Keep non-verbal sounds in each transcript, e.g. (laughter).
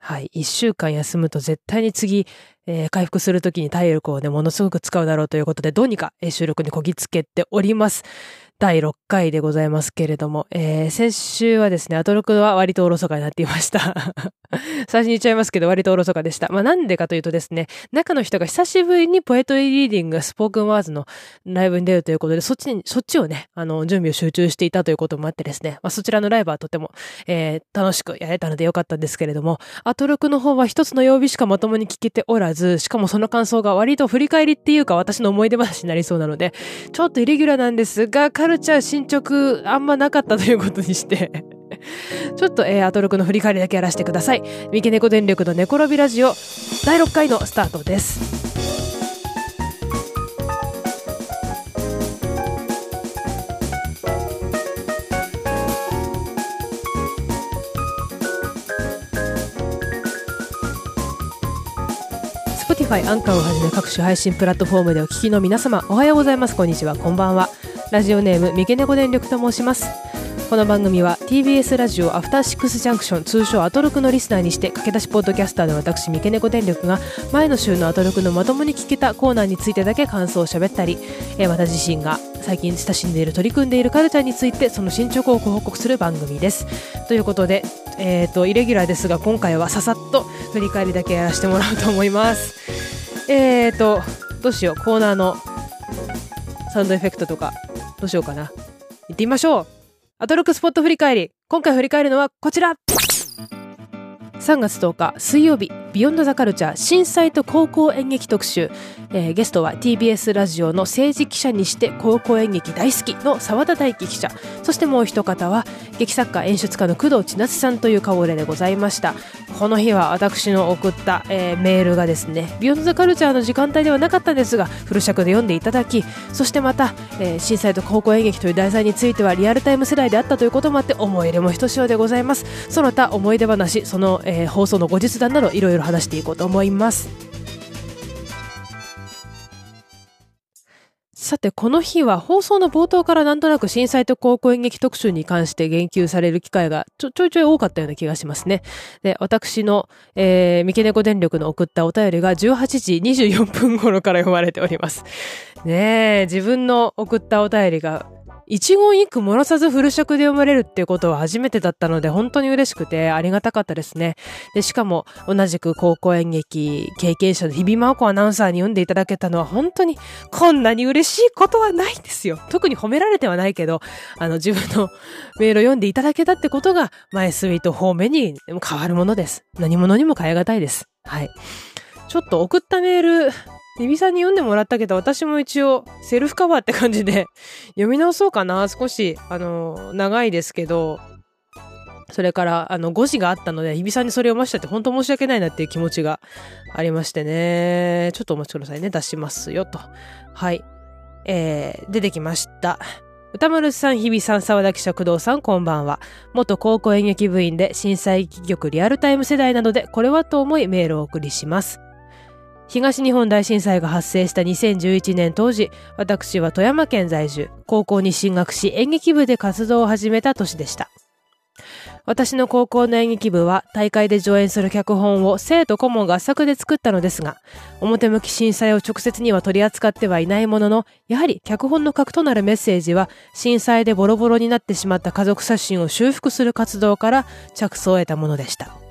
はい。一週間休むと絶対に次、えー、回復するときに体力をね、ものすごく使うだろうということで、どうにか、収録にこぎつけております。第6回でございますけれども、えー、先週はですね、アトロクは割とおろそかになっていました。(laughs) 最初に言っちゃいますけど、割とおろそかでした。まあなんでかというとですね、中の人が久しぶりにポエトリーリーディングがスポークンワーズのライブに出るということで、そっちに、そっちをね、あの、準備を集中していたということもあってですね、まあそちらのライブはとても、えー、楽しくやれたのでよかったんですけれども、アトロクの方は一つの曜日しかまともに聞けておらず、しかもその感想が割と振り返りっていうか私の思い出話になりそうなので、ちょっとイレギュラーなんですが、ルチャー進捗あんまなかったということにしてちょっと、えー、アトロクの振り返りだけやらせてください。三毛猫電力の寝転びラジオ第6回のスタートです。Spotify、アンカーをはじめ各種配信プラットフォームでお聞きの皆様、おはようございます。こんにちは。こんばんは。ラジオネーム三毛猫電力と申します。この番組は TBS ラジオアフターシックスジャンクション通称アトロクのリスナーにして駆け出しポッドキャスターの私三毛猫電力が前の週のアトロクのまともに聞けたコーナーについてだけ感想を喋ったり、えー、私自身が最近親しんでいる取り組んでいるカルチャーについてその進捗をご報告する番組です。ということで、えーと、イレギュラーですが今回はささっと振り返りだけやらせてもらおうと思います。えーとどうしようコーナーのサウンドエフェクトとかどうしようかな。行ってみましょうアトロクスポット振り返り。今回振り返るのはこちら3月10日水曜日ビヨンドザカルチャー震災と高校演劇特集、えー、ゲストは TBS ラジオの政治記者にして高校演劇大好きの澤田大樹記者。そしてもう一方は劇作家演出家の工藤千夏さんという顔ぶれでございました。この日は私の送った、えー、メールがですねビヨンドザカルチャーの時間帯ではなかったんですがフル尺で読んでいただきそしてまた、えー、震災と高校演劇という題材についてはリアルタイム世代であったということもあって思い入れもひとしおでございます。その他思い出話その、えー、放送の後日談などいろいろ話していこうと思いますさて、この日は放送の冒頭からなんとなく震災と高校演劇特集に関して言及される機会がちょちょいちょい多かったような気がしますね。で、私の、えー、三毛猫電力の送ったお便りが18時24分頃から読まれております。ねえ、自分の送ったお便りが一言一句漏らさずフル尺で読まれるっていうことは初めてだったので本当に嬉しくてありがたかったですね。で、しかも同じく高校演劇経験者の日比真央子アナウンサーに読んでいただけたのは本当にこんなに嬉しいことはないんですよ。特に褒められてはないけど、あの自分のメールを読んでいただけたってことがマイスイート方面に変わるものです。何者にも変え難いです。はい。ちょっと送ったメール、リビさんに読んでもらったけど、私も一応セルフカバーって感じで (laughs) 読み直そうかな。少し、あの、長いですけど、それから、あの、誤字があったので、日比さんにそれを読ましたって本当申し訳ないなっていう気持ちがありましてね。ちょっとお待ちくださいね。出しますよ、と。はい。えー、出てきました。歌丸さん、日比さん、沢田記者、工藤さん、こんばんは。元高校演劇部員で震災劇局リアルタイム世代なので、これはと思いメールをお送りします。東日本大震災が発生した2011年当時、私は富山県在住、高校に進学し演劇部で活動を始めた年でした。私の高校の演劇部は大会で上演する脚本を生徒顧問合作で作ったのですが、表向き震災を直接には取り扱ってはいないものの、やはり脚本の核となるメッセージは、震災でボロボロになってしまった家族写真を修復する活動から着想を得たものでした。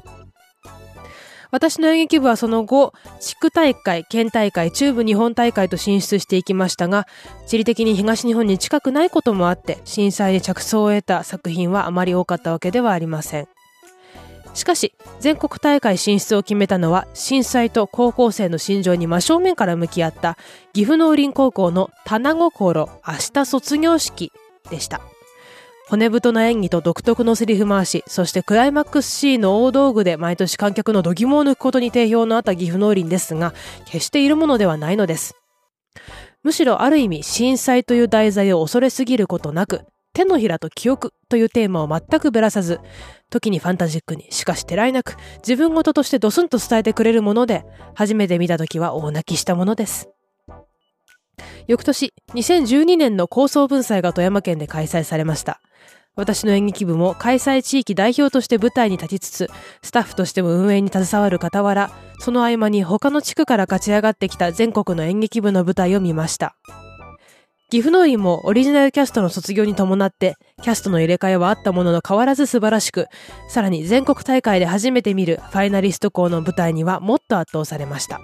私の演劇部はその後、地区大会、県大会、中部日本大会と進出していきましたが、地理的に東日本に近くないこともあって、震災で着想を得た作品はあまり多かったわけではありません。しかし、全国大会進出を決めたのは、震災と高校生の心情に真正面から向き合った岐阜農林高校の棚心明日卒業式でした。骨太な演技と独特のセリフ回し、そしてクライマックス C の大道具で毎年観客の度肝を抜くことに定評のあった岐阜農林ですが、決しているものではないのです。むしろある意味震災という題材を恐れすぎることなく、手のひらと記憶というテーマを全くぶらさず、時にファンタジックに、しかしてらいなく、自分事としてドスンと伝えてくれるもので、初めて見た時は大泣きしたものです。翌年、2012年の高層文祭が富山県で開催されました。私の演劇部も開催地域代表として舞台に立ちつつ、スタッフとしても運営に携わる傍ら、その合間に他の地区から勝ち上がってきた全国の演劇部の舞台を見ました。岐阜農林もオリジナルキャストの卒業に伴って、キャストの入れ替えはあったものの変わらず素晴らしく、さらに全国大会で初めて見るファイナリスト校の舞台にはもっと圧倒されました。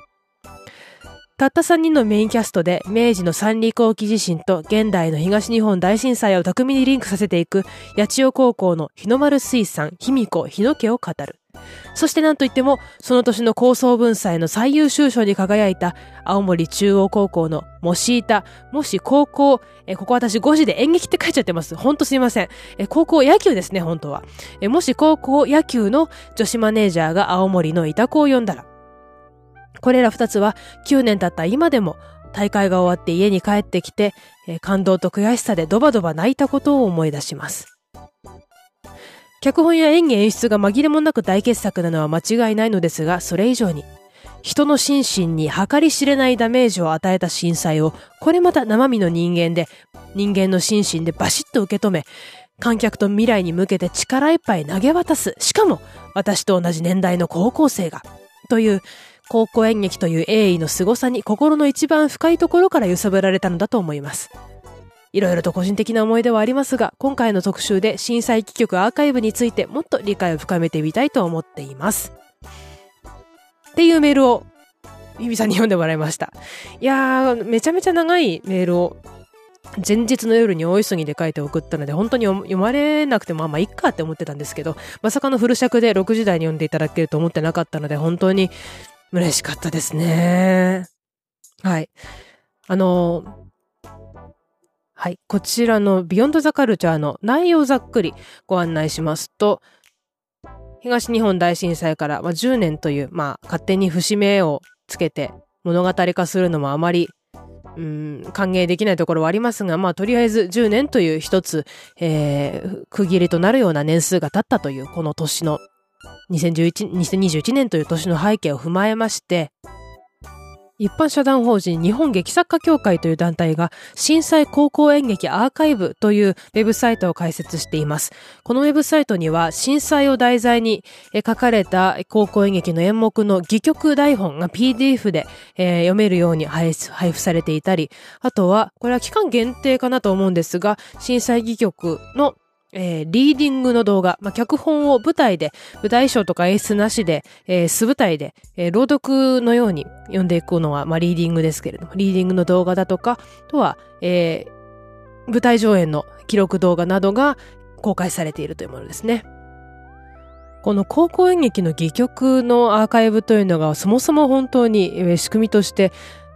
たった3人のメインキャストで明治の三里後期地震と現代の東日本大震災を巧みにリンクさせていく八千代高校の日の丸水産卑弥呼日野家を語る。そしてなんといっても、その年の高層文祭の最優秀賞に輝いた青森中央高校のもしいた、もし高校、え、ここ私5時で演劇って書いちゃってます。ほんとすいません。え、高校野球ですね、本当は。え、もし高校野球の女子マネージャーが青森の委託を呼んだら、これら二つは9年経った今でも大会が終わって家に帰ってきて、え、感動と悔しさでドバドバ泣いたことを思い出します。脚本や演技演出が紛れもなく大傑作なのは間違いないのですが、それ以上に、人の心身に計り知れないダメージを与えた震災を、これまた生身の人間で、人間の心身でバシッと受け止め、観客と未来に向けて力いっぱい投げ渡す。しかも、私と同じ年代の高校生が。という、高校演劇という栄意の凄さに心の一番深いところから揺さぶられたのだと思います。いろいろと個人的な思い出はありますが、今回の特集で震災記曲アーカイブについてもっと理解を深めてみたいと思っています。っていうメールを、ゆみさんに読んでもらいました。いやー、めちゃめちゃ長いメールを前日の夜に大急ぎで書いて送ったので、本当に読まれなくても、あんまあ、いっかって思ってたんですけど、まさかのフル尺で6時台に読んでいただけると思ってなかったので、本当に嬉しかったですね。はい。あの、はい。こちらのビヨンドザカルチャーの内容ざっくりご案内しますと、東日本大震災から、10年という、まあ、勝手に節目をつけて物語化するのもあまり、うん、歓迎できないところはありますが、まあ、とりあえず10年という一つ、えー、区切りとなるような年数が経ったという、この年の2011 2021年という年の背景を踏まえまして、一般社団法人日本劇作家協会という団体が震災高校演劇アーカイブというウェブサイトを開設しています。このウェブサイトには震災を題材に書かれた高校演劇の演目の戯曲台本が PDF で、えー、読めるように配布されていたり、あとは、これは期間限定かなと思うんですが、震災戯曲のえー、リーディングの動画、まあ、脚本を舞台で、舞台衣装とか演出なしで、えー、素舞台で、えー、朗読のように読んでいくのは、まあ、リーディングですけれども、リーディングの動画だとか、とは、えー、舞台上演の記録動画などが公開されているというものですね。この高校演劇の戯曲のアーカイブというのがそもそも本当に仕組みとして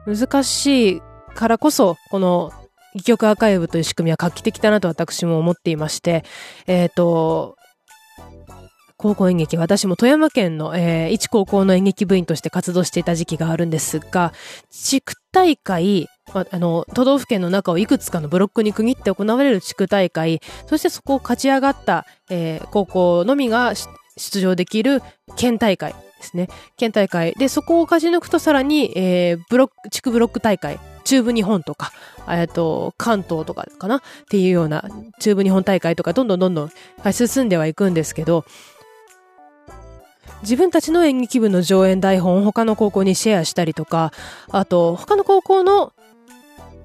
難しいからこそ、この戯曲アーカイブという仕組みは画期的だなと私も思っていまして、えっ、ー、と、高校演劇、私も富山県の、えー、一高校の演劇部員として活動していた時期があるんですが、地区大会、まあ、の、都道府県の中をいくつかのブロックに区切って行われる地区大会、そしてそこを勝ち上がった、えー、高校のみが出場できる県大会ですね。県大会。で、そこを勝ち抜くとさらに、えー、ブロック、地区ブロック大会、中部日本とか、えっと、関東とかかなっていうような中部日本大会とかどんどんどんどん進んではいくんですけど、自分たちの演劇部の上演台本を他の高校にシェアしたりとか、あと、他の高校の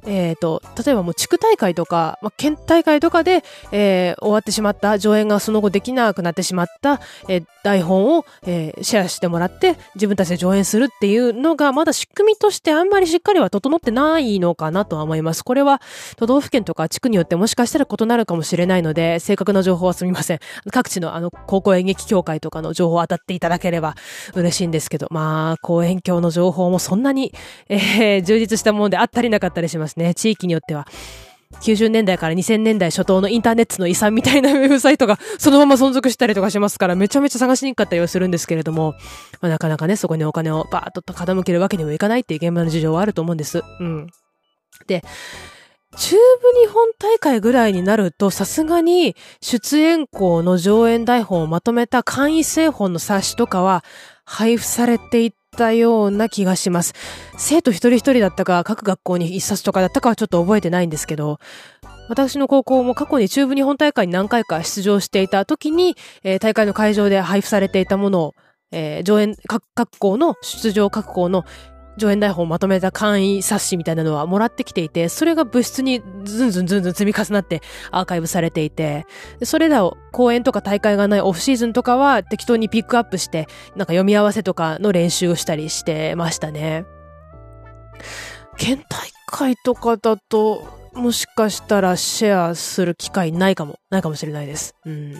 えっ、ー、と、例えばもう地区大会とか、まあ、県大会とかで、えー、終わってしまった、上演がその後できなくなってしまった、えー、台本を、えー、シェアしてもらって、自分たちで上演するっていうのが、まだ仕組みとしてあんまりしっかりは整ってないのかなとは思います。これは、都道府県とか地区によってもしかしたら異なるかもしれないので、正確な情報はすみません。各地のあの、高校演劇協会とかの情報を当たっていただければ嬉しいんですけど、まあ、公演協の情報もそんなに、えー、充実したものであったりなかったりします。ますね。地域によっては。90年代から2000年代初頭のインターネットの遺産みたいな (laughs) ウェブサイトがそのまま存続したりとかしますからめちゃめちゃ探しにくかったりはするんですけれども、まあ、なかなかね、そこにお金をバーッと傾けるわけにもいかないっていう現場の事情はあると思うんです。うん。で、中部日本大会ぐらいになると、さすがに出演校の上演台本をまとめた簡易製本の冊子とかは配布されていてたような気がします。生徒一人一人だったか、各学校に一冊とかだったかはちょっと覚えてないんですけど、私の高校も過去に中部日本大会に何回か出場していた時に、えー、大会の会場で配布されていたものを、えー、上演、各、各校の、出場各校の上演台本をまとめた簡易冊子みたいなのはもらってきていて、それが部室にずんずんずんずん積み重なってアーカイブされていて、それらを公演とか大会がないオフシーズンとかは適当にピックアップして、なんか読み合わせとかの練習をしたりしてましたね。県大会とかだと、もしかしたらシェアする機会ないかも、ないかもしれないです。うん。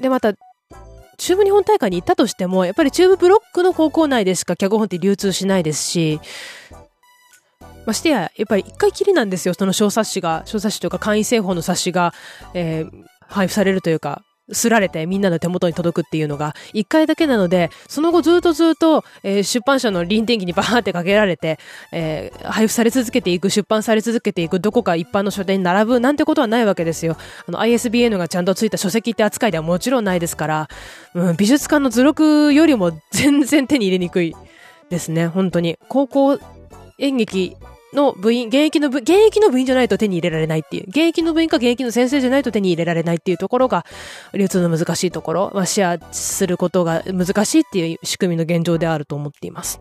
で、また、中部日本大会に行ったとしても、やっぱり中部ブロックの高校内でしか脚本って流通しないですし、ましてや、やっぱり一回きりなんですよ、その小冊子が、小冊子というか簡易製法の冊子が、えー、配布されるというか、すられてみんなの手元に届くっていうのが一回だけなので、その後ずっとずっと、えー、出版社の臨転機にバーってかけられて、えー、配布され続けていく、出版され続けていく、どこか一般の書店に並ぶなんてことはないわけですよ。あの ISBN がちゃんとついた書籍って扱いではもちろんないですから、うん、美術館の図録よりも全然手に入れにくいですね、本当に。高校演劇の部員、現役の部、現役の部員じゃないと手に入れられないっていう、現役の部員か現役の先生じゃないと手に入れられないっていうところが、流通の難しいところ、まあ、シェアすることが難しいっていう仕組みの現状であると思っています。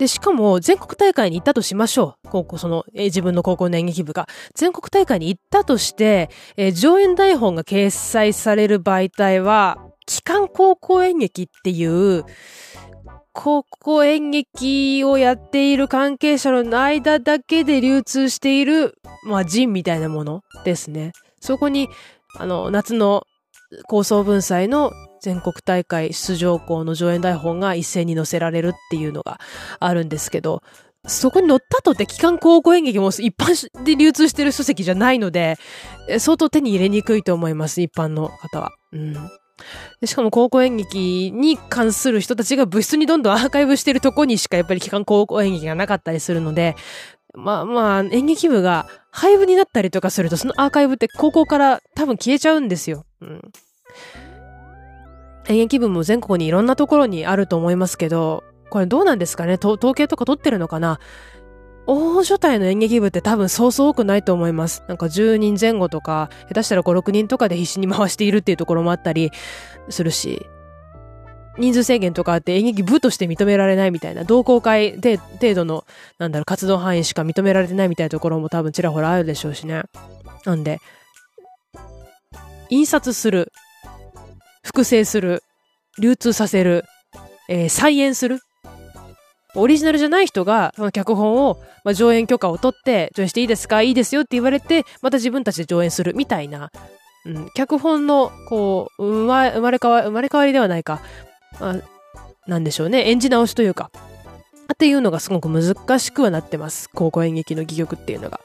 で、しかも全国大会に行ったとしましょう。高校、その、え自分の高校の演劇部が。全国大会に行ったとして、えー、上演台本が掲載される媒体は、機関高校演劇っていう、高校演劇をやっている関係者の間だけで流通している、まあ、ジンみたいなものですね。そこに、あの、夏の高層文祭の全国大会出場校の上演台本が一斉に載せられるっていうのがあるんですけど、そこに載ったとって機関高校演劇も一般で流通してる書籍じゃないので、相当手に入れにくいと思います、一般の方は。うん。でしかも高校演劇に関する人たちが部室にどんどんアーカイブしてるとこにしかやっぱり期間高校演劇がなかったりするので、まあまあ演劇部が廃部になったりとかするとそのアーカイブって高校から多分消えちゃうんですよ。うん。演劇部も全国にいろんなところにあると思いますけど、これどうなんですかね？統計とか取ってるのかな？大所帯の演劇部って多分そうそう多くないと思います。なんか10人前後とか、下手したら5、6人とかで必死に回しているっていうところもあったりするし、人数制限とかあって演劇部として認められないみたいな、同好会程度の、なんだろう、活動範囲しか認められてないみたいなところも多分ちらほらあるでしょうしね。なんで、印刷する、複製する、流通させる、えー、再演するオリジナルじゃない人が、その脚本を、まあ、上演許可を取って、上演していいですか？いいですよって言われて、また自分たちで上演するみたいな、うん、脚本の、こう、生ま生まれ変わ、生まれ変わりではないか、まあ、なんでしょうね、演じ直しというか、っていうのがすごく難しくはなってます。高校演劇の戯曲っていうのが。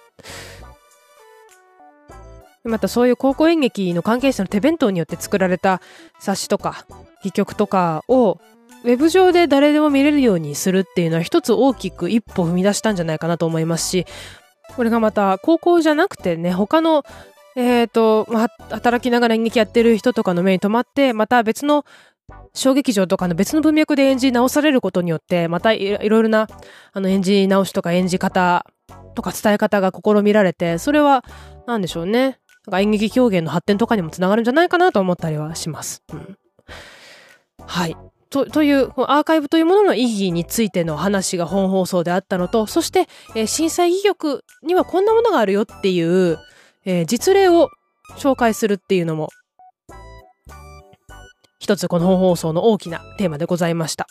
またそういう高校演劇の関係者の手弁当によって作られた冊子とか戯曲とかをウェブ上で誰でも見れるようにするっていうのは一つ大きく一歩踏み出したんじゃないかなと思いますし、これがまた高校じゃなくてね、他の、えっ、ー、と、ま、働きながら演劇やってる人とかの目に留まって、また別の小劇場とかの別の文脈で演じ直されることによって、またいろいろなあの演じ直しとか演じ方とか伝え方が試みられて、それは、なんでしょうね。演劇表現の発展とかにもつながるんじゃないかなと思ったりはします。うん、はい。とというアーカイブというものの意義についての話が本放送であったのとそして、えー、震災戯曲にはこんなものがあるよっていう、えー、実例を紹介するっていうのも一つこの本放送の大きなテーマでございました。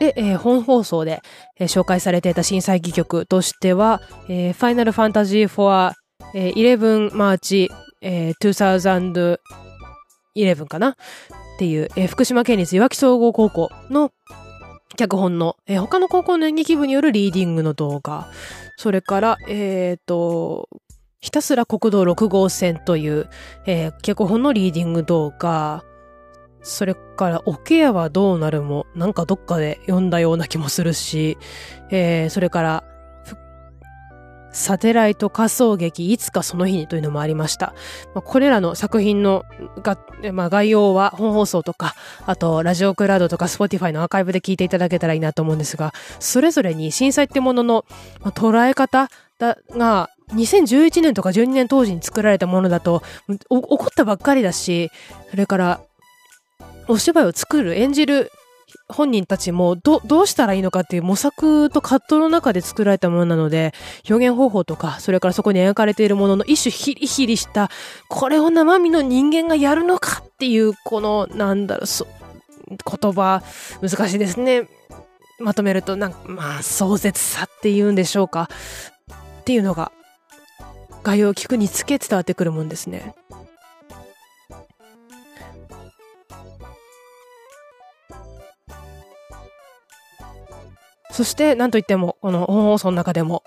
で、えー、本放送で、えー、紹介されていた震災戯曲としては、えー、 Final Fantasy for、えー、11 March、えー、2000 eleven かな？っていう、えー、福島県立いわき総合高校の脚本の、えー、他の高校の演劇部によるリーディングの動画、それから、えっ、ー、と、ひたすら国道6号線という、えー、脚本のリーディング動画、それから、おケアはどうなるも、なんかどっかで読んだような気もするし、えー、それから、サテライト仮想劇いつかその日にというのもありました。まあ、これらの作品のが、まあ、概要は本放送とか、あとラジオクラウドとか Spotify のアーカイブで聞いていただけたらいいなと思うんですが、それぞれに震災ってものの、まあ、捉え方だが、2011年とか12年当時に作られたものだと、起こったばっかりだし、それから、お芝居を作る、演じる本人たちもど、どうしたらいいのかっていう模索と葛藤の中で作られたものなので、表現方法とか、それからそこに描かれているものの一種ヒリヒリした、これを生身の人間がやるのかっていう、この、なんだろう、そ、言葉、難しいですね。まとめると、なんか、まあ、壮絶さっていうんでしょうか。っていうのが、概要を聞くにつけ伝わってくるもんですね。そして、なんといっても、この本放送の中でも、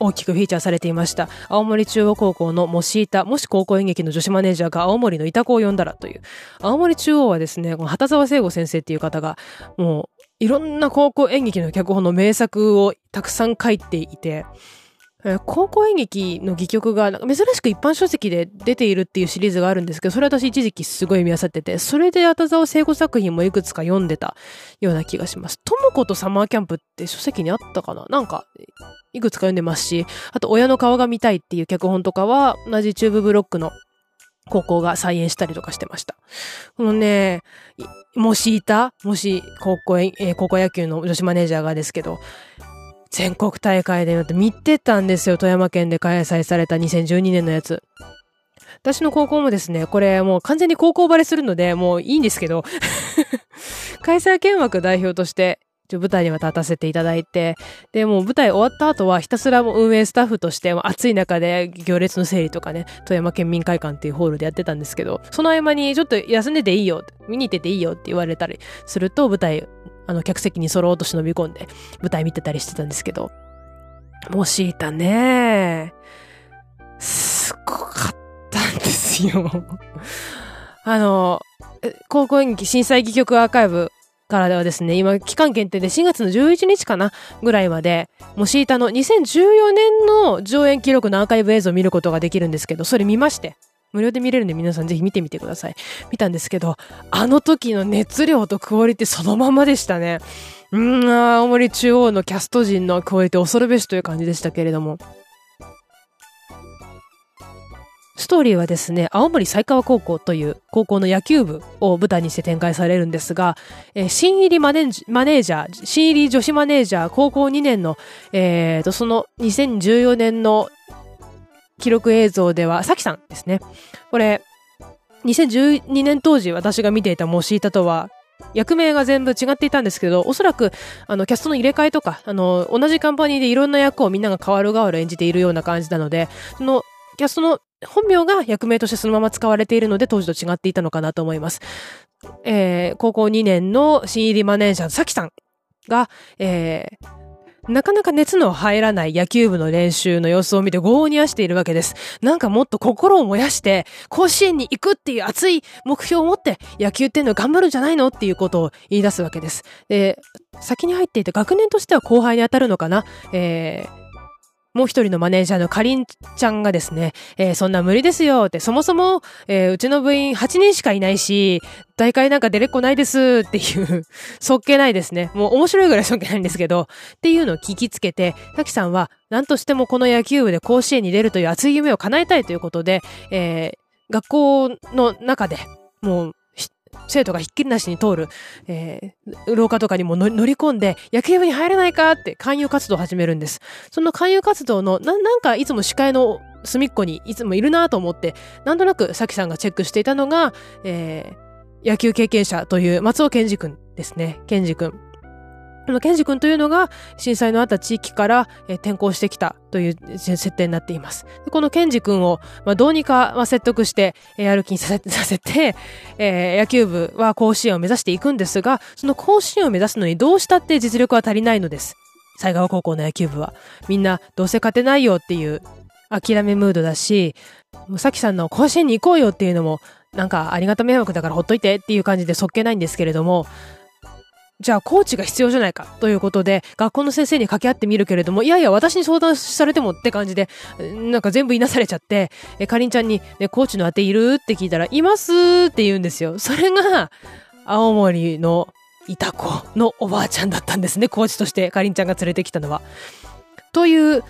大きくフィーチャーされていました。青森中央高校のもし板、もし高校演劇の女子マネージャーが青森の板子を呼んだらという。青森中央はですね、この畑沢聖吾先生っていう方が、もう、いろんな高校演劇の脚本の名作をたくさん書いていて、えー、高校演劇の戯曲が珍しく一般書籍で出ているっていうシリーズがあるんですけど、それ私一時期すごい見漁ってて、それであたざわ聖子作品もいくつか読んでたような気がします。ともことサマーキャンプって書籍にあったかな？なんか、いくつか読んでますし、あと親の顔が見たいっていう脚本とかは、同じチューブブロックの高校が再演したりとかしてました。このね、もしいた？もし高校、えー、高校野球の女子マネージャーがですけど、全国大会で見てたんですよ。富山県で開催された2012年のやつ。私の高校もですね、これもう完全に高校バレするので、もういいんですけど (laughs) 開催見学代表として、舞台には立たせていただいて、で、もう舞台終わった後はひたすらも運営スタッフとして、暑い中で行列の整理とかね、富山県民会館っていうホールでやってたんですけど、その合間にちょっと休んでていいよ、見に行ってていいよって言われたりすると、舞台あの、客席に揃ろうと忍び込んで舞台見てたりしてたんですけど、もしいたね。すごかったんですよ。あの、高校演劇震災戯曲アーカイブからではですね、今、期間限定で4月の11日かなぐらいまで、もしいたの2014年の上演記録のアーカイブ映像を見ることができるんですけど、それ見まして。無料で見れるんで皆さんぜひ見てみてください。見たんですけど、あの時の熱量とクオリティそのままでしたね。うん、青森中央のキャスト陣のクオリティ恐るべしという感じでしたけれども。ストーリーはですね、青森才川高校という高校の野球部を舞台にして展開されるんですが、えー、新入りマネマネージャー、新入り女子マネージャー、高校2年の、えーと、その2014年の記録映像では、さきさんですね。これ、2012年当時私が見ていたモシータとは、役名が全部違っていたんですけど、おそらく、あの、キャストの入れ替えとか、あの、同じカンパニーでいろんな役をみんなが変わる変わる演じているような感じなので、その、キャストの本名が役名としてそのまま使われているので、当時と違っていたのかなと思います。えー、高校2年の新入りマネージャー、さきさんが、えー、なかなか熱の入らない野球部の練習の様子を見て豪にやしているわけです。なんかもっと心を燃やして、甲子園に行くっていう熱い目標を持って野球っていうのを頑張るんじゃないのっていうことを言い出すわけです。で、先に入っていて学年としては後輩に当たるのかなえー、もう一人のマネージャーのかりんちゃんがですね、えー、そんな無理ですよって、そもそも、えー、うちの部員8人しかいないし、大会なんか出れっこないですっていう、そっけないですね。もう面白いぐらいそっけないんですけど、っていうのを聞きつけて、滝さんは何としてもこの野球部で甲子園に出るという熱い夢を叶えたいということで、えー、学校の中で、もう生徒がひっきりなしに通る、えー、廊下とかにも乗り込んで、野球部に入れないかって勧誘活動を始めるんです。その勧誘活動の、な、なんかいつも司会の隅っこにいつもいるなと思って、なんとなくさきさんがチェックしていたのが、えー、野球経験者という松尾健二くんですね。健二くん。このケンジ君というのが震災のあった地域から、転校してきたという設定になっています。このケンジ君を、どうにか、説得して、えー、やる気にさせ (laughs) て、えー、野球部は甲子園を目指していくんですが、その甲子園を目指すのにどうしたって実力は足りないのです。西川高校の野球部は。みんなどうせ勝てないよっていう諦めムードだし、さきさんの甲子園に行こうよっていうのも、なんかありがた迷惑だからほっといてっていう感じでそっけないんですけれども、じゃあコーチが必要じゃないかということで、学校の先生に掛け合ってみるけれども、いやいや、私に相談されてもって感じで、なんか全部いなされちゃって、え、かりんちゃんに、ね、コーチのあているって聞いたら、いますって言うんですよ。それが、青森のいた子のおばあちゃんだったんですね、コーチとしてかりんちゃんが連れてきたのは。という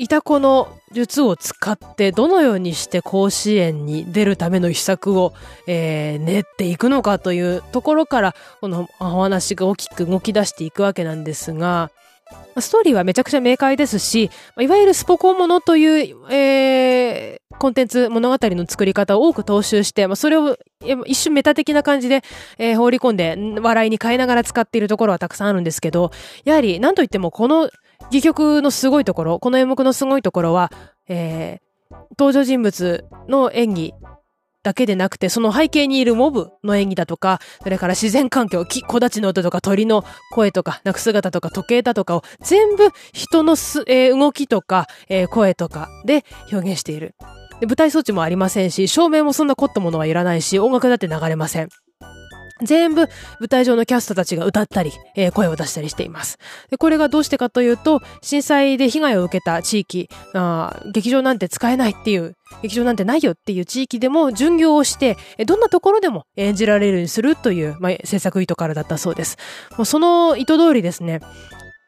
いた子の術を使ってどのようにして甲子園に出るための秘策を、えー、練っていくのかというところからこのお話が大きく動き出していくわけなんですがストーリーはめちゃくちゃ明快ですしいわゆるスポコンものという、えー、コンテンツ物語の作り方を多く踏襲して、それを一瞬メタ的な感じで、えー、放り込んで笑いに変えながら使っているところはたくさんあるんですけどやはり何といってもこの戯曲のすごいところ、この演目のすごいところは、えー、登場人物の演技だけでなくて、その背景にいるモブの演技だとか、それから自然環境、木、木立の音とか鳥の声とか、鳴く姿とか時計だとかを全部人のす、えー、動きとか、えー、声とかで表現している。で舞台装置もありませんし、照明もそんな凝ったものはいらないし、音楽だって流れません。全部舞台上のキャストたちが歌ったり、えー、声を出したりしています。でこれがどうしてかというと、震災で被害を受けた地域、あ劇場なんて使えないっていう、劇場なんてないよっていう地域でも巡業をして、どんなところでも演じられるようにするという、まあ、制作意図からだったそうです。もうその意図通りですね、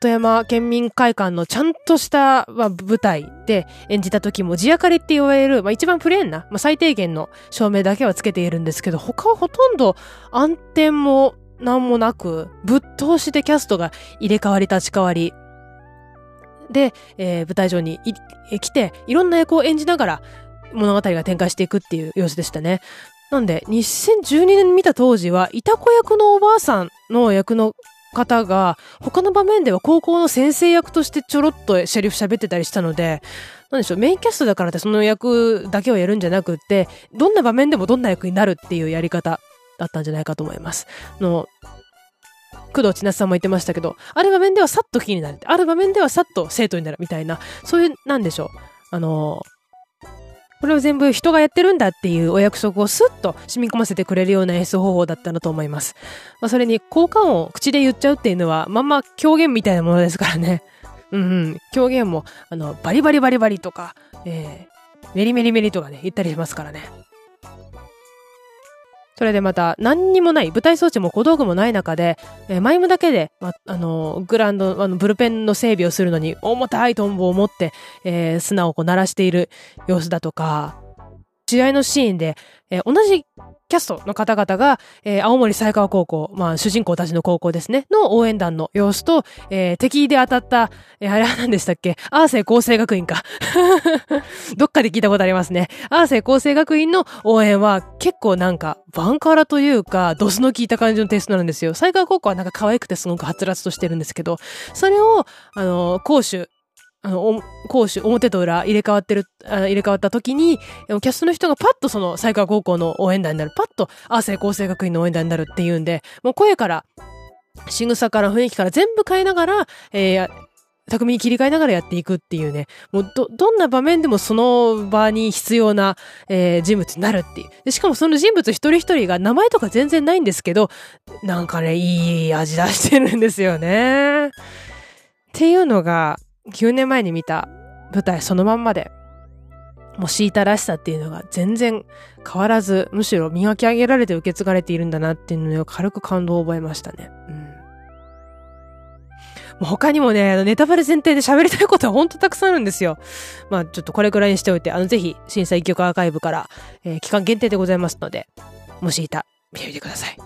富山県民会館のちゃんとした、まあ、舞台で演じた時も地明かりって言われる、まあ、一番プレーンな、まあ、最低限の照明だけはつけているんですけど、他はほとんど暗転も何もなく、ぶっ通しでキャストが入れ替わり立ち替わり、で、えー、舞台上に来て、いろんな役を演じながら物語が展開していくっていう様子でしたね。なんで、2012年見た当時は、いた子役のおばあさんの役の方が、他の場面では高校の先生役としてちょろっとセリフ喋ってたりしたので、なんでしょう、メインキャストだからってその役だけをやるんじゃなくって、どんな場面でもどんな役になるっていうやり方だったんじゃないかと思います。の、工藤千夏さんも言ってましたけど、ある場面ではさっと気になる。ある場面ではさっと生徒になるみたいな、そういう、なんでしょう。あの、これを全部人がやってるんだっていうお約束をスッと染み込ませてくれるような演出方法だったなと思います。まあ、それに効果音を口で言っちゃうっていうのは、まんま狂言みたいなものですからね。(laughs) うんうん。狂言も、あの、バリバリバリバリとか、えー、メリメリメリとかね、言ったりしますからね。それでまた何にもない、舞台装置も小道具もない中で、えー、マイムだけで、ま、あの、グランド、あの、ブルペンの整備をするのに重たいトンボを持って、えー、砂をこう鳴らしている様子だとか、試合のシーンで、え、同じキャストの方々が、えー、青森才川高校、まあ、主人公たちの高校ですね、の応援団の様子と、えー、敵で当たった、えー、あれは何でしたっけ？アーセイ厚生学院か。(laughs) どっかで聞いたことありますね。アーセイ厚生学院の応援は結構なんか、バンカラというか、ドスの効いた感じのテイストなんですよ。才川高校はなんか可愛くてすごくはつらつとしてるんですけど、それを、あの、攻守、あの、攻守、表と裏入れ替わってる、あ入れ替わった時に、キャストの人がパッとその、才川高校の応援団になる。パッと、アーセイ厚生学院の応援団になるっていうんで、もう声から、仕草から雰囲気から全部変えながら、えー、巧みに切り替えながらやっていくっていうね、もうど、どんな場面でもその場に必要な、えー、人物になるっていうで。しかもその人物一人一人が名前とか全然ないんですけど、なんかね、いい味出してるんですよね。っていうのが、9年前に見た舞台そのまんまで、もうシータらしさっていうのが全然変わらず、むしろ磨き上げられて受け継がれているんだなっていうのを軽く感動を覚えましたね。うん。もう他にもね、ネタバレ前提で喋りたいことはほんとたくさんあるんですよ。まあちょっとこれくらいにしておいて、あのぜひ審査一曲アーカイブから、えー、期間限定でございますので、もしいた、見てみてください。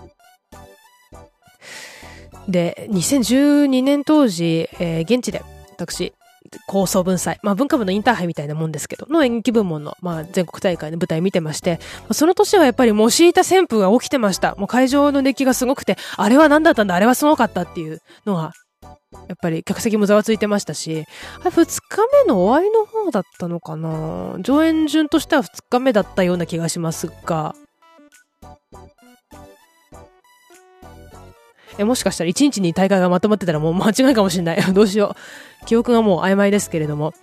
で、2012年当時、えー、現地で私、高層文祭、まあ文化部のインターハイみたいなもんですけど、の演劇部門の、まあ全国大会の舞台見てまして、その年はやっぱりもしいた旋風が起きてました。もう会場の熱気がすごくて、あれは何だったんだ、あれはすごかったっていうのは、やっぱり客席もざわついてましたし、あれ2日目の終わりの方だったのかな。上演順としては2日目だったような気がしますが、え、もしかしたら1日に大会がまとまってたらもう (laughs) 間違いかもしれない。(laughs) どうしよう。記憶がもう曖昧ですけれども。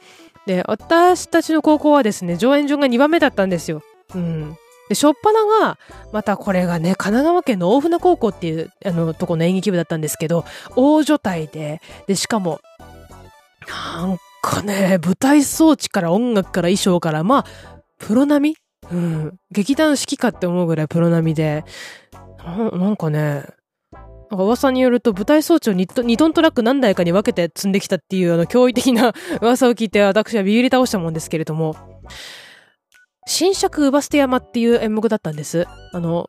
で、私たちの高校はですね、上演順が2番目だったんですよ。うん。で、しょっぱなが、またこれがね、神奈川県の大船高校っていう、あの、とこの演劇部だったんですけど、大所帯で、で、しかも、なんかね、舞台装置から音楽から衣装から、まあ、プロ並み？うん。劇団四季かって思うぐらいプロ並みで、ななんかね、噂によると舞台装置を 2, 2トントラック何台かに分けて積んできたっていうあの驚異的な噂を聞いて私はビビり倒したもんですけれども、新尺ウバステ山っていう演目だったんです。あの、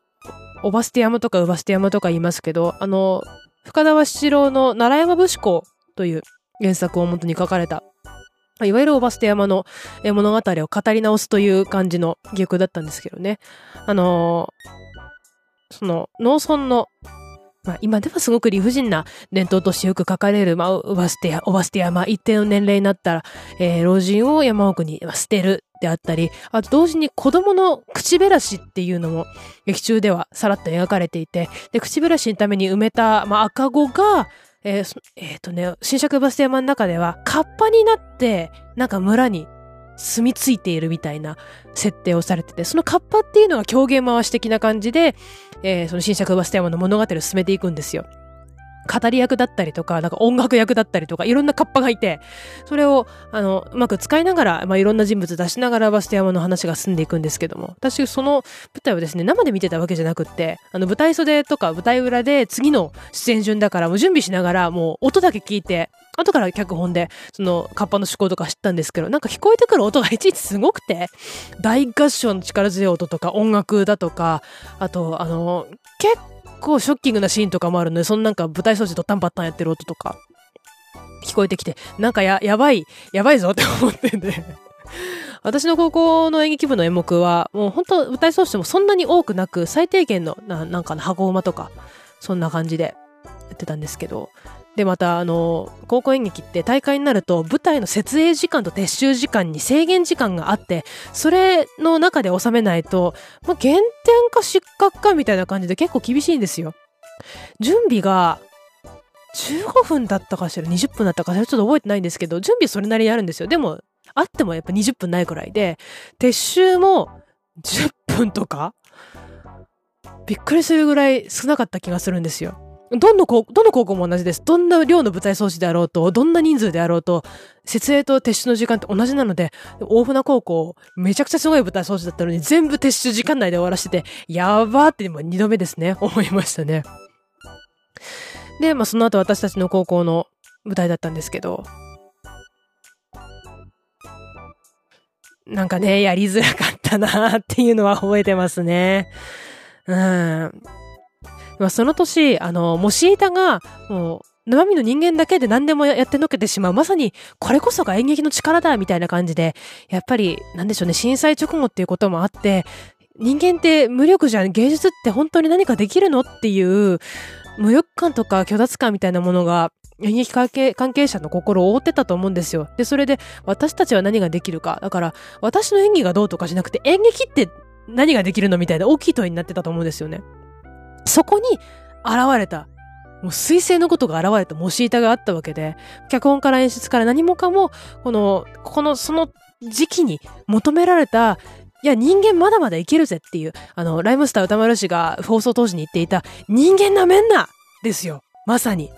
オバステ山とかウバステ山とか言いますけど、あの、深田七郎の奈良山武士公という原作を元に書かれた、いわゆるオバステ山の物語を語り直すという感じの曲だったんですけどね。あのその農村のまあ、今ではすごく理不尽な伝統としてよく書かれる、まあ、オバステア、オバステア、まあ、一定の年齢になったら、えー、老人を山奥に捨てるであったり、あと同時に子供の口減らしっていうのも劇中ではさらっと描かれていて、で、口減らしのために埋めた、まあ、赤子が、えー、えー、とね、新尺バステ山の中では、カッパになって、なんか村に住み着いているみたいな設定をされてて、そのカッパっていうのが狂言回し的な感じで、えー、その新尺バステ山の物語を進めていくんですよ。語り役だったりとか、なんか音楽役だったりとか、いろんなカッパがいて、それを、あの、うまく使いながら、まあ、いろんな人物出しながらバステ山の話が進んでいくんですけども、私、その舞台をですね、生で見てたわけじゃなくって、あの、舞台袖とか舞台裏で次の出演順だから、もう準備しながら、もう音だけ聞いて、後から脚本で、その、カッパの思考とか知ったんですけど、なんか聞こえてくる音がいちいちすごくて、大合唱の力強い音とか、音楽だとか、あと、あの、結構ショッキングなシーンとかもあるので、そのなんか舞台装置ドタンパッタンやってる音とか、聞こえてきて、なんかや、やばい、やばいぞって (laughs) 思ってんで。私の高校の演劇部の演目は、もう本当舞台装置もそんなに多くなく、最低限の、ななんかの箱馬とか、そんな感じでやってたんですけど、で、また、あの、高校演劇って大会になると舞台の設営時間と撤収時間に制限時間があって、それの中で収めないと、まあ、減点か失格かみたいな感じで結構厳しいんですよ。準備が15分だったかしら、20分だったかしら、ちょっと覚えてないんですけど、準備それなりにあるんですよ。でも、あってもやっぱ20分ないくらいで、撤収も10分とかびっくりするぐらい少なかった気がするんですよ。どの高どの高校も同じです。どんな量の舞台装置であろうと、どんな人数であろうと、設営と撤収の時間って同じなので、大船高校、めちゃくちゃすごい舞台装置だったのに、全部撤収時間内で終わらせてて、やばーって今二度目ですね、思いましたね。で、まあその後私たちの高校の舞台だったんですけど、なんかね、やりづらかったなーっていうのは覚えてますね。うん。まあ、その年、あの、モシータが、もう、生身の人間だけで何でもやってのけてしまう。まさに、これこそが演劇の力だ、みたいな感じで、やっぱり、なんでしょうね、震災直後っていうこともあって、人間って無力じゃん、芸術って本当に何かできるのっていう、無力感とか虚脱感みたいなものが、演劇関係関係者の心を覆ってたと思うんですよ。で、それで、私たちは何ができるか。だから、私の演技がどうとかじゃなくて、演劇って何ができるのみたいな大きい問いになってたと思うんですよね。そこに現れた、もう水星のことが現れたモシータがあったわけで、脚本から演出から何もかも、この、この、その時期に求められた、いや、人間まだまだいけるぜっていう、あの、ライムスター歌丸氏が放送当時に言っていた、人間なめんなですよ。まさに。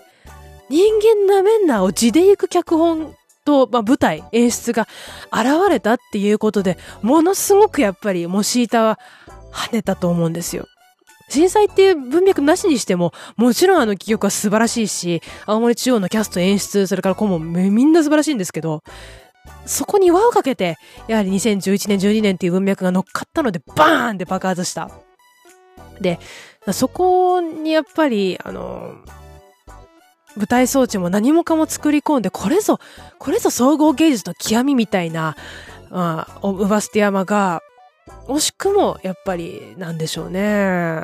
人間なめんなを地で行く脚本と、まあ、舞台、演出が現れたっていうことで、ものすごくやっぱりモシータは跳ねたと思うんですよ。震災っていう文脈なしにしても、もちろんあの企画は素晴らしいし、青森中央のキャスト演出、それから顧問、みんな素晴らしいんですけど、そこに輪をかけて、やはり2011年、12年っていう文脈が乗っかったので、バーンって爆発した。で、そこにやっぱり、あの、舞台装置も何もかも作り込んで、これぞ、これぞ総合芸術の極みみたいな、まあ、ウバスティアが惜しくも、やっぱり、なんでしょうね。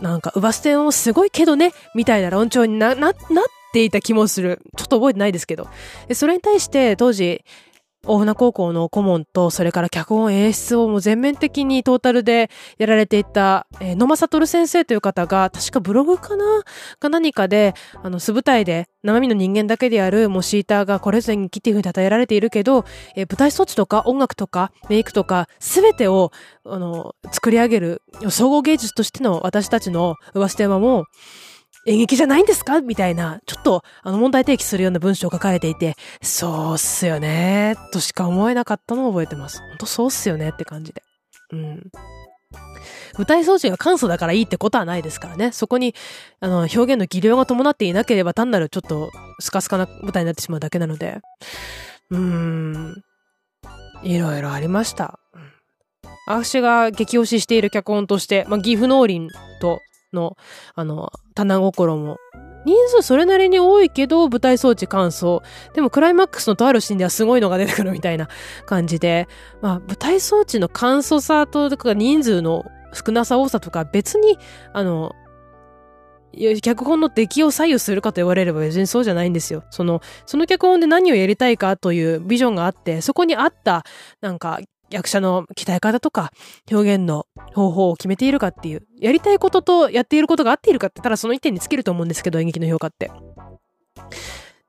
なんか、ウバステンをすごいけどね、みたいな論調にな、な、なっていた気もする。ちょっと覚えてないですけど。それに対して、当時、大船高校の顧問と、それから脚本演出をもう全面的にトータルでやられていた、えー、野間悟先生という方が、確かブログかな？か何かで、あの、素舞台で生身の人間だけであるモシーターがこれぞに生きていうふうに称えられているけど、えー、舞台装置とか音楽とかメイクとか、すべてを、あの、作り上げる、総合芸術としての私たちの上捨て山も、演劇じゃないんですか？みたいな、ちょっと、あの、問題提起するような文章を書かれていて、そうっすよねとしか思えなかったのを覚えてます。ほんとそうっすよね？って感じで。うん。舞台装置が簡素だからいいってことはないですからね。そこに、あの、表現の技量が伴っていなければ単なるちょっとスカスカな舞台になってしまうだけなので。うーん。いろいろありました。私が激推ししている脚本として、まあ、岐阜農林との、あの、棚心も。人数それなりに多いけど、舞台装置乾燥。でもクライマックスのとあるシーンではすごいのが出てくるみたいな感じで、まあ、舞台装置の乾燥さととか人数の少なさ多さとか別に、あの、脚本の出来を左右するかと言われれば別にそうじゃないんですよ。その、その脚本で何をやりたいかというビジョンがあって、そこに合った、なんか、役者の鍛え方とか表現の方法を決めているかっていう、やりたいこととやっていることが合っているかってただその一点に尽きると思うんですけど、演劇の評価って。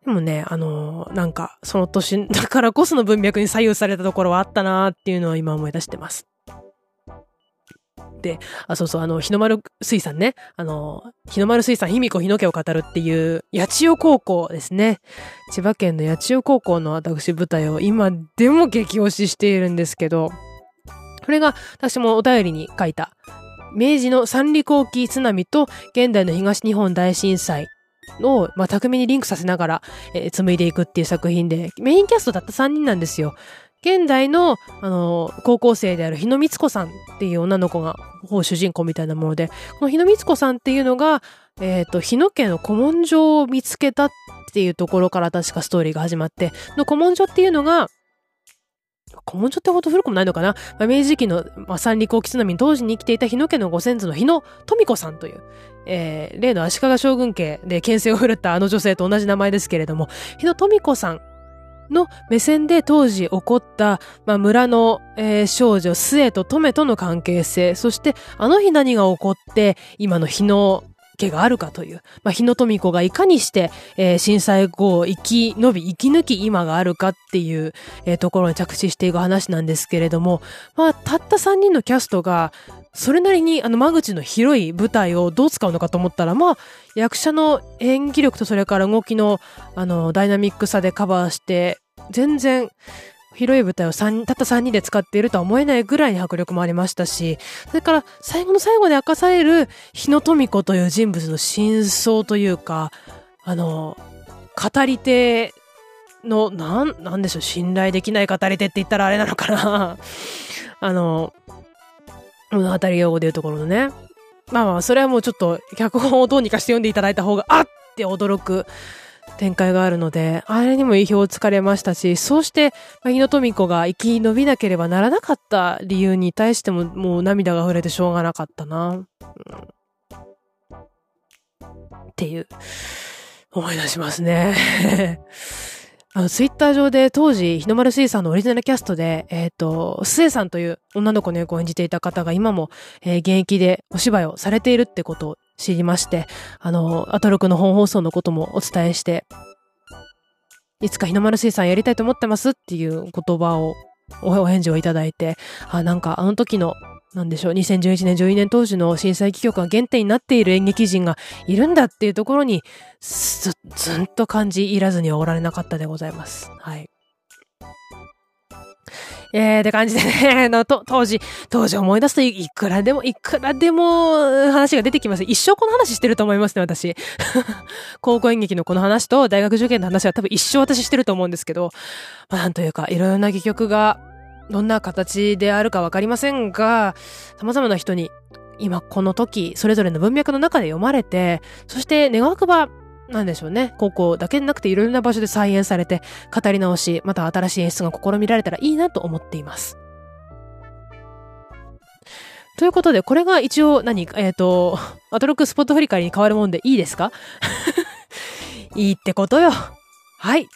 でもね、あのー、なんか、その年だからこその文脈に左右されたところはあったなーっていうのは今思い出してます。あ、そうそう、あの、日の丸水産ね。あの、日の丸水産、卑弥呼日野家を語るっていう、八千代高校ですね。千葉県の八千代高校の私舞台を今でも激推ししているんですけど、これが私もお便りに書いた、明治の三里後期津波と現代の東日本大震災を、まあ、巧みにリンクさせながら、えー、紡いでいくっていう作品で、メインキャストだった3人なんですよ。現代の、あの、高校生である日野光子さんっていう女の子が、ほぼ主人公みたいなもので、この日野光子さんっていうのが、えっ、ー、と、日野家の古文書を見つけたっていうところから確かストーリーが始まって、の古文書っていうのが、古文書ってほど古くもないのかな、まあ、明治期の、まあ、三里後期津波に当時に生きていた日野家のご先祖の日野富子さんという、えー、例の足利将軍家で牽制を振るったあの女性と同じ名前ですけれども、日野富子さんの目線で当時起こった、まあ、村の、えー、少女、末と留との関係性、そしてあの日何が起こって、今の日の家があるかという、まあ、日野富子がいかにして、えー、震災後生き延び、生き抜き今があるかっていう、えー、ところに着地していく話なんですけれども、まあ、たった3人のキャストが、それなりにあの間口の広い舞台をどう使うのかと思ったら、まあ、役者の演技力とそれから動きのあのダイナミックさでカバーして、全然広い舞台を3たった3人で使っているとは思えないぐらいに迫力もありましたし、それから最後の最後で明かされる日野富子という人物の真相というか、あの、語り手の、なん、なんでしょう、信頼できない語り手って言ったらあれなのかな (laughs) あの、物語用語でいうところのね。まあまあ、それはもうちょっと脚本をどうにかして読んでいただいた方が、あって驚く展開があるので、あれにも意表をつかれましたし、そうして、まあ、日野富子が生き延びなければならなかった理由に対しても、もう涙が溢れてしょうがなかったな。うん、っていう、思い出しますね。(laughs) あの、ツイッター上で当時、日の丸水産のオリジナルキャストで、えっ、ー、と、スエさんという女の子の役を演じていた方が今も、えー、現役でお芝居をされているってことを知りまして、あの、アトロクの本放送のこともお伝えして、いつか日の丸水産やりたいと思ってますっていう言葉を、お返事をいただいて、あ、なんかあの時のなんでしょう、2011年、12年当時の震災記憶が原点になっている演劇人がいるんだっていうところに、ず、ずんと感じ入らずにはおられなかったでございます。はい。えー、って感じでね、(laughs) あの、と、当時、当時思い出すといくらでも、いくらでも話が出てきます。一生この話してると思いますね、私。(laughs) 高校演劇のこの話と大学受験の話は多分一生私してると思うんですけど、まあなんというか、いろいろな戯曲がどんな形であるかわかりませんが、様々な人に今この時、それぞれの文脈の中で読まれて、そして願わくば、なんでしょうね。高校だけでなくていろいろな場所で再演されて、語り直し、また新しい演出が試みられたらいいなと思っています。ということで、これが一応何、えっ、ー、と、アトロックスポット振り返りに変わるもんでいいですか？(laughs) いいってことよ。はい。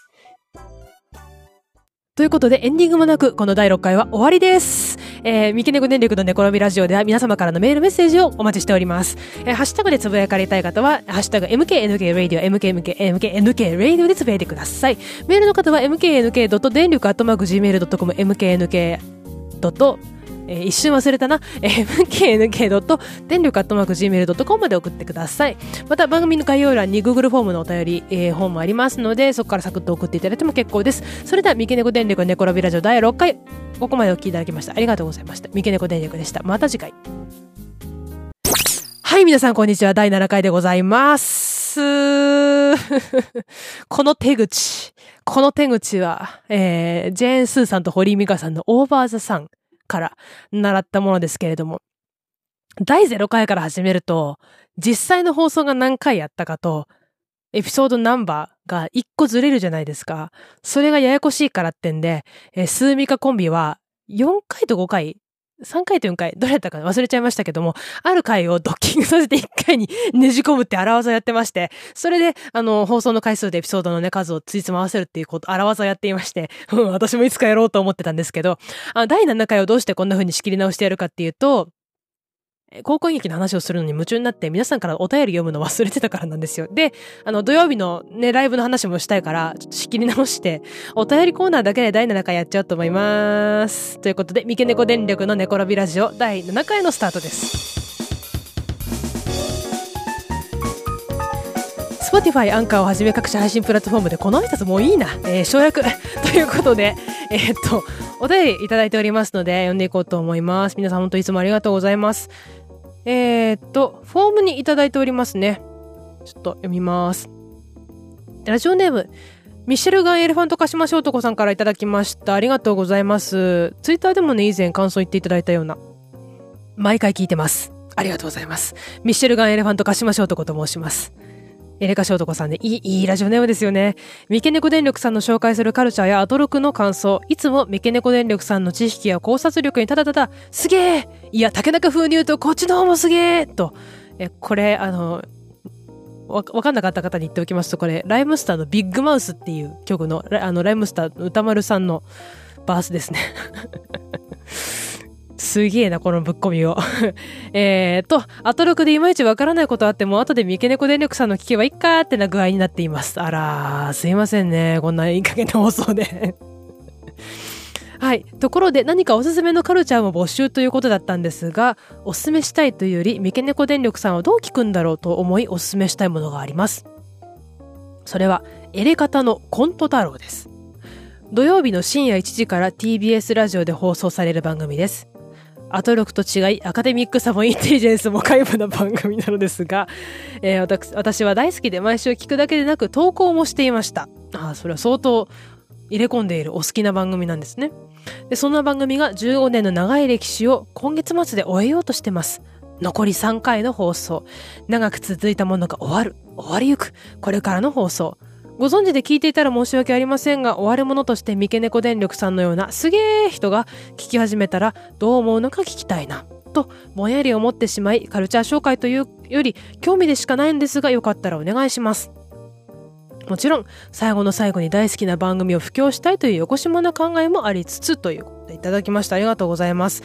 ということで、エンディングもなく、この第6回は終わりです。えー、三毛猫電力の猫ロビラジオでは皆様からのメールメッセージをお待ちしております。えー、ハッシュタグでつぶやかれたい方は、ハッシュタグ MKNKRadio、MKMK、MKNKRadio でつぶやいてください。メールの方は MKNK. 電力 .gmail.com、MKNK. えー、一瞬忘れたな、え mknk. 電力アットマーク gmail.com まで送ってください。また番組の概要欄に Google フォームのお便り、えー、本もありますので、そこからサクッと送っていただいても結構です。それでは、三毛猫電力猫ラビラジオ第6回、ここまでお聞きいただきました。ありがとうございました。三毛猫電力でした。また次回。はい、皆さんこんにちは。第7回でございます。(laughs) この手口。この手口は、えー、ジェーン・スーさんと堀井美香さんのオーバー・ザ・サンから習ったものですけれども、第0回から始めると、実際の放送が何回やったかと、エピソードナンバーが1個ずれるじゃないですか。それがややこしいからってんで、えー、スーミカコンビは4回と5回3回と4回、どれやったか忘れちゃいましたけども、ある回をドッキングさせて1回に (laughs) ねじ込むって荒技やってまして、それで、あの、放送の回数でエピソードのね、数をついつま合わせるっていうこと、荒技やっていまして、私もいつかやろうと思ってたんですけど、あ第7回をどうしてこんな風に仕切り直してやるかっていうと、高校劇の話をするのに夢中になって皆さんからお便り読むの忘れてたからなんですよ。で、あの土曜日のね、ライブの話もしたいから、ちょっと仕切り直して、お便りコーナーだけで第7回やっちゃおうと思います。ということで、三毛猫電力の猫ロビラジオ第7回のスタートです。Spotify、アンカーをはじめ各種配信プラットフォームでこの挨拶もういいな、えー、省略 (laughs) ということで、えー、っと、お便りいただいておりますので読んでいこうと思います。皆さん本当いつもありがとうございます。えー、っと、フォームにいただいておりますね。ちょっと読みます。ラジオネーム、ミシェルガン・エレファントカシマシ男さんからいただきました。ありがとうございます。ツイッターでもね、以前感想言っていただいたような。毎回聞いてます。ありがとうございます。ミッシェルガン・エレファントカシマシ男と申します。エレカショートコさんで、いい、いいラジオネームですよね。三毛猫電力さんの紹介するカルチャーやアトロクの感想、いつも三毛猫電力さんの知識や考察力にただただ、すげえいや、竹中風に言うとこっちの方もすげえと、え、これ、あの、わ、わかんなかった方に言っておきますと、これ、ライムスターのビッグマウスっていう曲の、あの、ライムスター歌丸さんのバースですね。すげえな、このぶっ込みを。(laughs) えーと、アトロクでいまいちわからないことあっても、後で三毛猫電力さんの聞けばいいかってな具合になっています。あらー、すいませんね。こんないい加減な放送ではい。ところで何かおすすめのカルチャーも募集ということだったんですが、おすすめしたいというより、三毛猫電力さんはどう聞くんだろうと思いおすすめしたいものがあります。それは、エレカタのコント太郎です。土曜日の深夜1時から TBS ラジオで放送される番組です。アトロクと違い、アカデミックさもインテリジェンスも皆無な番組なのですが、(laughs) えー、私は大好きで毎週聞くだけでなく投稿もしていました。あ、それは相当入れ込んでいるお好きな番組なんですね。で、そんな番組が15年の長い歴史を今月末で終えようとしてます。残り3回の放送。長く続いたものが終わる。終わりゆく。これからの放送。ご存知で聞いていたら申し訳ありませんが、終わるものとして三毛猫電力さんのようなすげえ人が聞き始めたらどう思うのか聞きたいな。と、ぼんやり思ってしまい、カルチャー紹介というより興味でしかないんですが、よかったらお願いします。もちろん、最後の最後に大好きな番組を布教したいというよこしまな考えもありつつということでいただきました。ありがとうございます。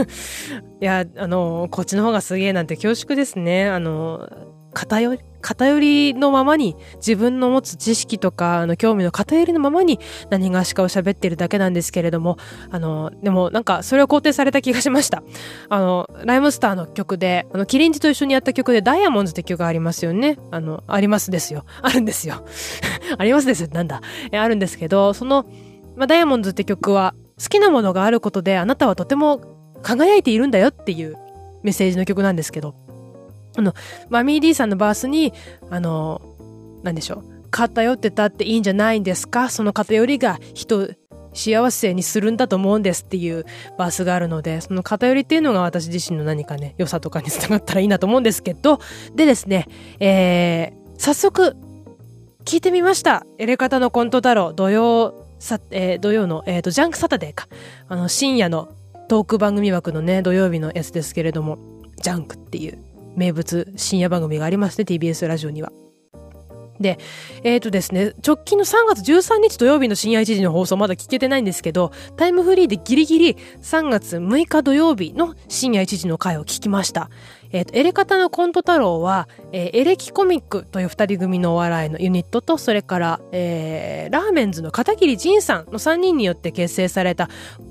(laughs) いや、あの、こっちの方がすげえなんて恐縮ですね。あの、偏り、偏りのままに自分の持つ知識とか、あの、興味の偏りのままに何がしかを喋ってるだけなんですけれども、あの、でもなんかそれを肯定された気がしました。あの、ライムスターの曲で、あの、キリンジと一緒にやった曲でダイヤモンズって曲がありますよね。あの、ありますですよ。あるんですよ。(laughs) ありますです。なんだ。え、あるんですけど、その、ま、ダイヤモンズって曲は、好きなものがあることであなたはとても輝いているんだよっていうメッセージの曲なんですけど、あの、マミー D さんのバースに、あの、なんでしょう。偏ってたっていいんじゃないんですか？その偏りが人、幸せにするんだと思うんですっていうバースがあるので、その偏りっていうのが私自身の何かね、良さとかにつながったらいいなと思うんですけど、でですね、えー、早速、聞いてみました。エレカタのコント太郎、土曜、さ、えー、土曜の、えっ、ー、と、ジャンクサタデーか。あの、深夜のトーク番組枠のね、土曜日のやつですけれども、ジャンクっていう名物深夜番組がありますね、TBS ラジオには。で、えっ、ー、とですね、直近の3月13日土曜日の深夜1時の放送まだ聞けてないんですけど、タイムフリーでギリギリ3月6日土曜日の深夜1時の回を聞きました。えっ、ー、と、エレカタのコント太郎は、えー、エレキコミックという二人組のお笑いのユニットと、それから、えー、ラーメンズの片桐仁さんの3人によって結成された、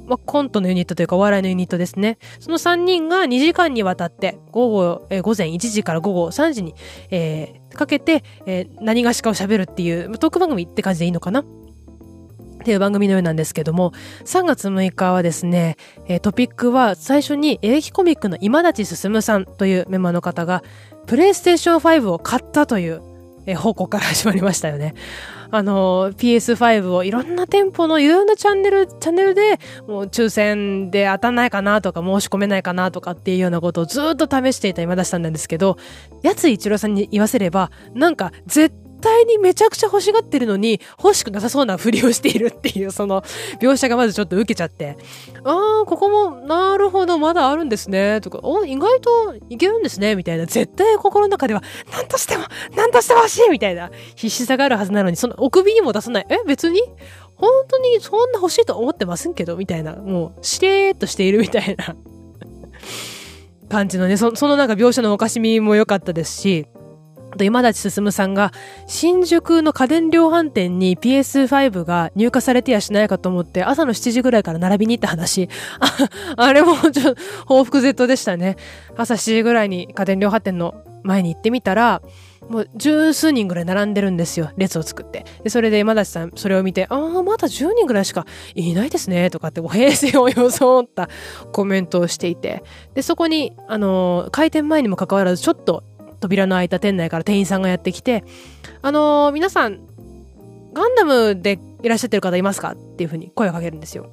ま、コントのユニットというかお笑いのユニットですね。その3人が2時間にわたって、午後、えー、午前1時から午後3時に、えー、かけて、えー、何がしかを喋るっていう、トーク番組って感じでいいのかな？っていう番組のようなんですけども、3月6日はですね、えトピックは最初にエレキコミックの今立進さんというメンバーの方が、プレイステーション5を買ったという、え報告から始まりましたよね。あの、PS5 をいろんな店舗のいろんなチャンネル、チャンネルで、もう抽選で当たんないかなとか申し込めないかなとかっていうようなことをずっと試していた今田さんなんですけど、やつ一郎さんに言わせれば、なんか絶対にめちゃくちゃ欲しがってるのに、欲しくなさそうなふりをしているっていう、その、描写がまずちょっと受けちゃって、あー、ここも、なるほど、まだあるんですね、とか、お、意外といけるんですね、みたいな、絶対心の中では、なんとしても、なんとしても欲しいみたいな、必死さがあるはずなのに、その、お首にも出さない。え、別に？本当にそんな欲しいと思ってませんけど、みたいな、もう、しれーっとしているみたいな。感じのね、そそのなんか描写のおかしみも良かったですし、と今立進さんが新宿の家電量販店に PS5 が入荷されてやしないかと思って朝の7時ぐらいから並びに行った話。(laughs) あれもちょっと報復 Z でしたね。朝7時ぐらいに家電量販店の前に行ってみたら、もう十数人ぐらい並んでるんですよ。列を作って。で、それで今立さんそれを見て、ああ、まだ10人ぐらいしかいないですね、とかって、平成を装ったコメントをしていて。で、そこに、あの、開店前にもかかわらず、ちょっと扉の開いた店内から店員さんがやってきて、あのー、皆さん、ガンダムでいらっしゃってる方いますかっていうふうに声をかけるんですよ。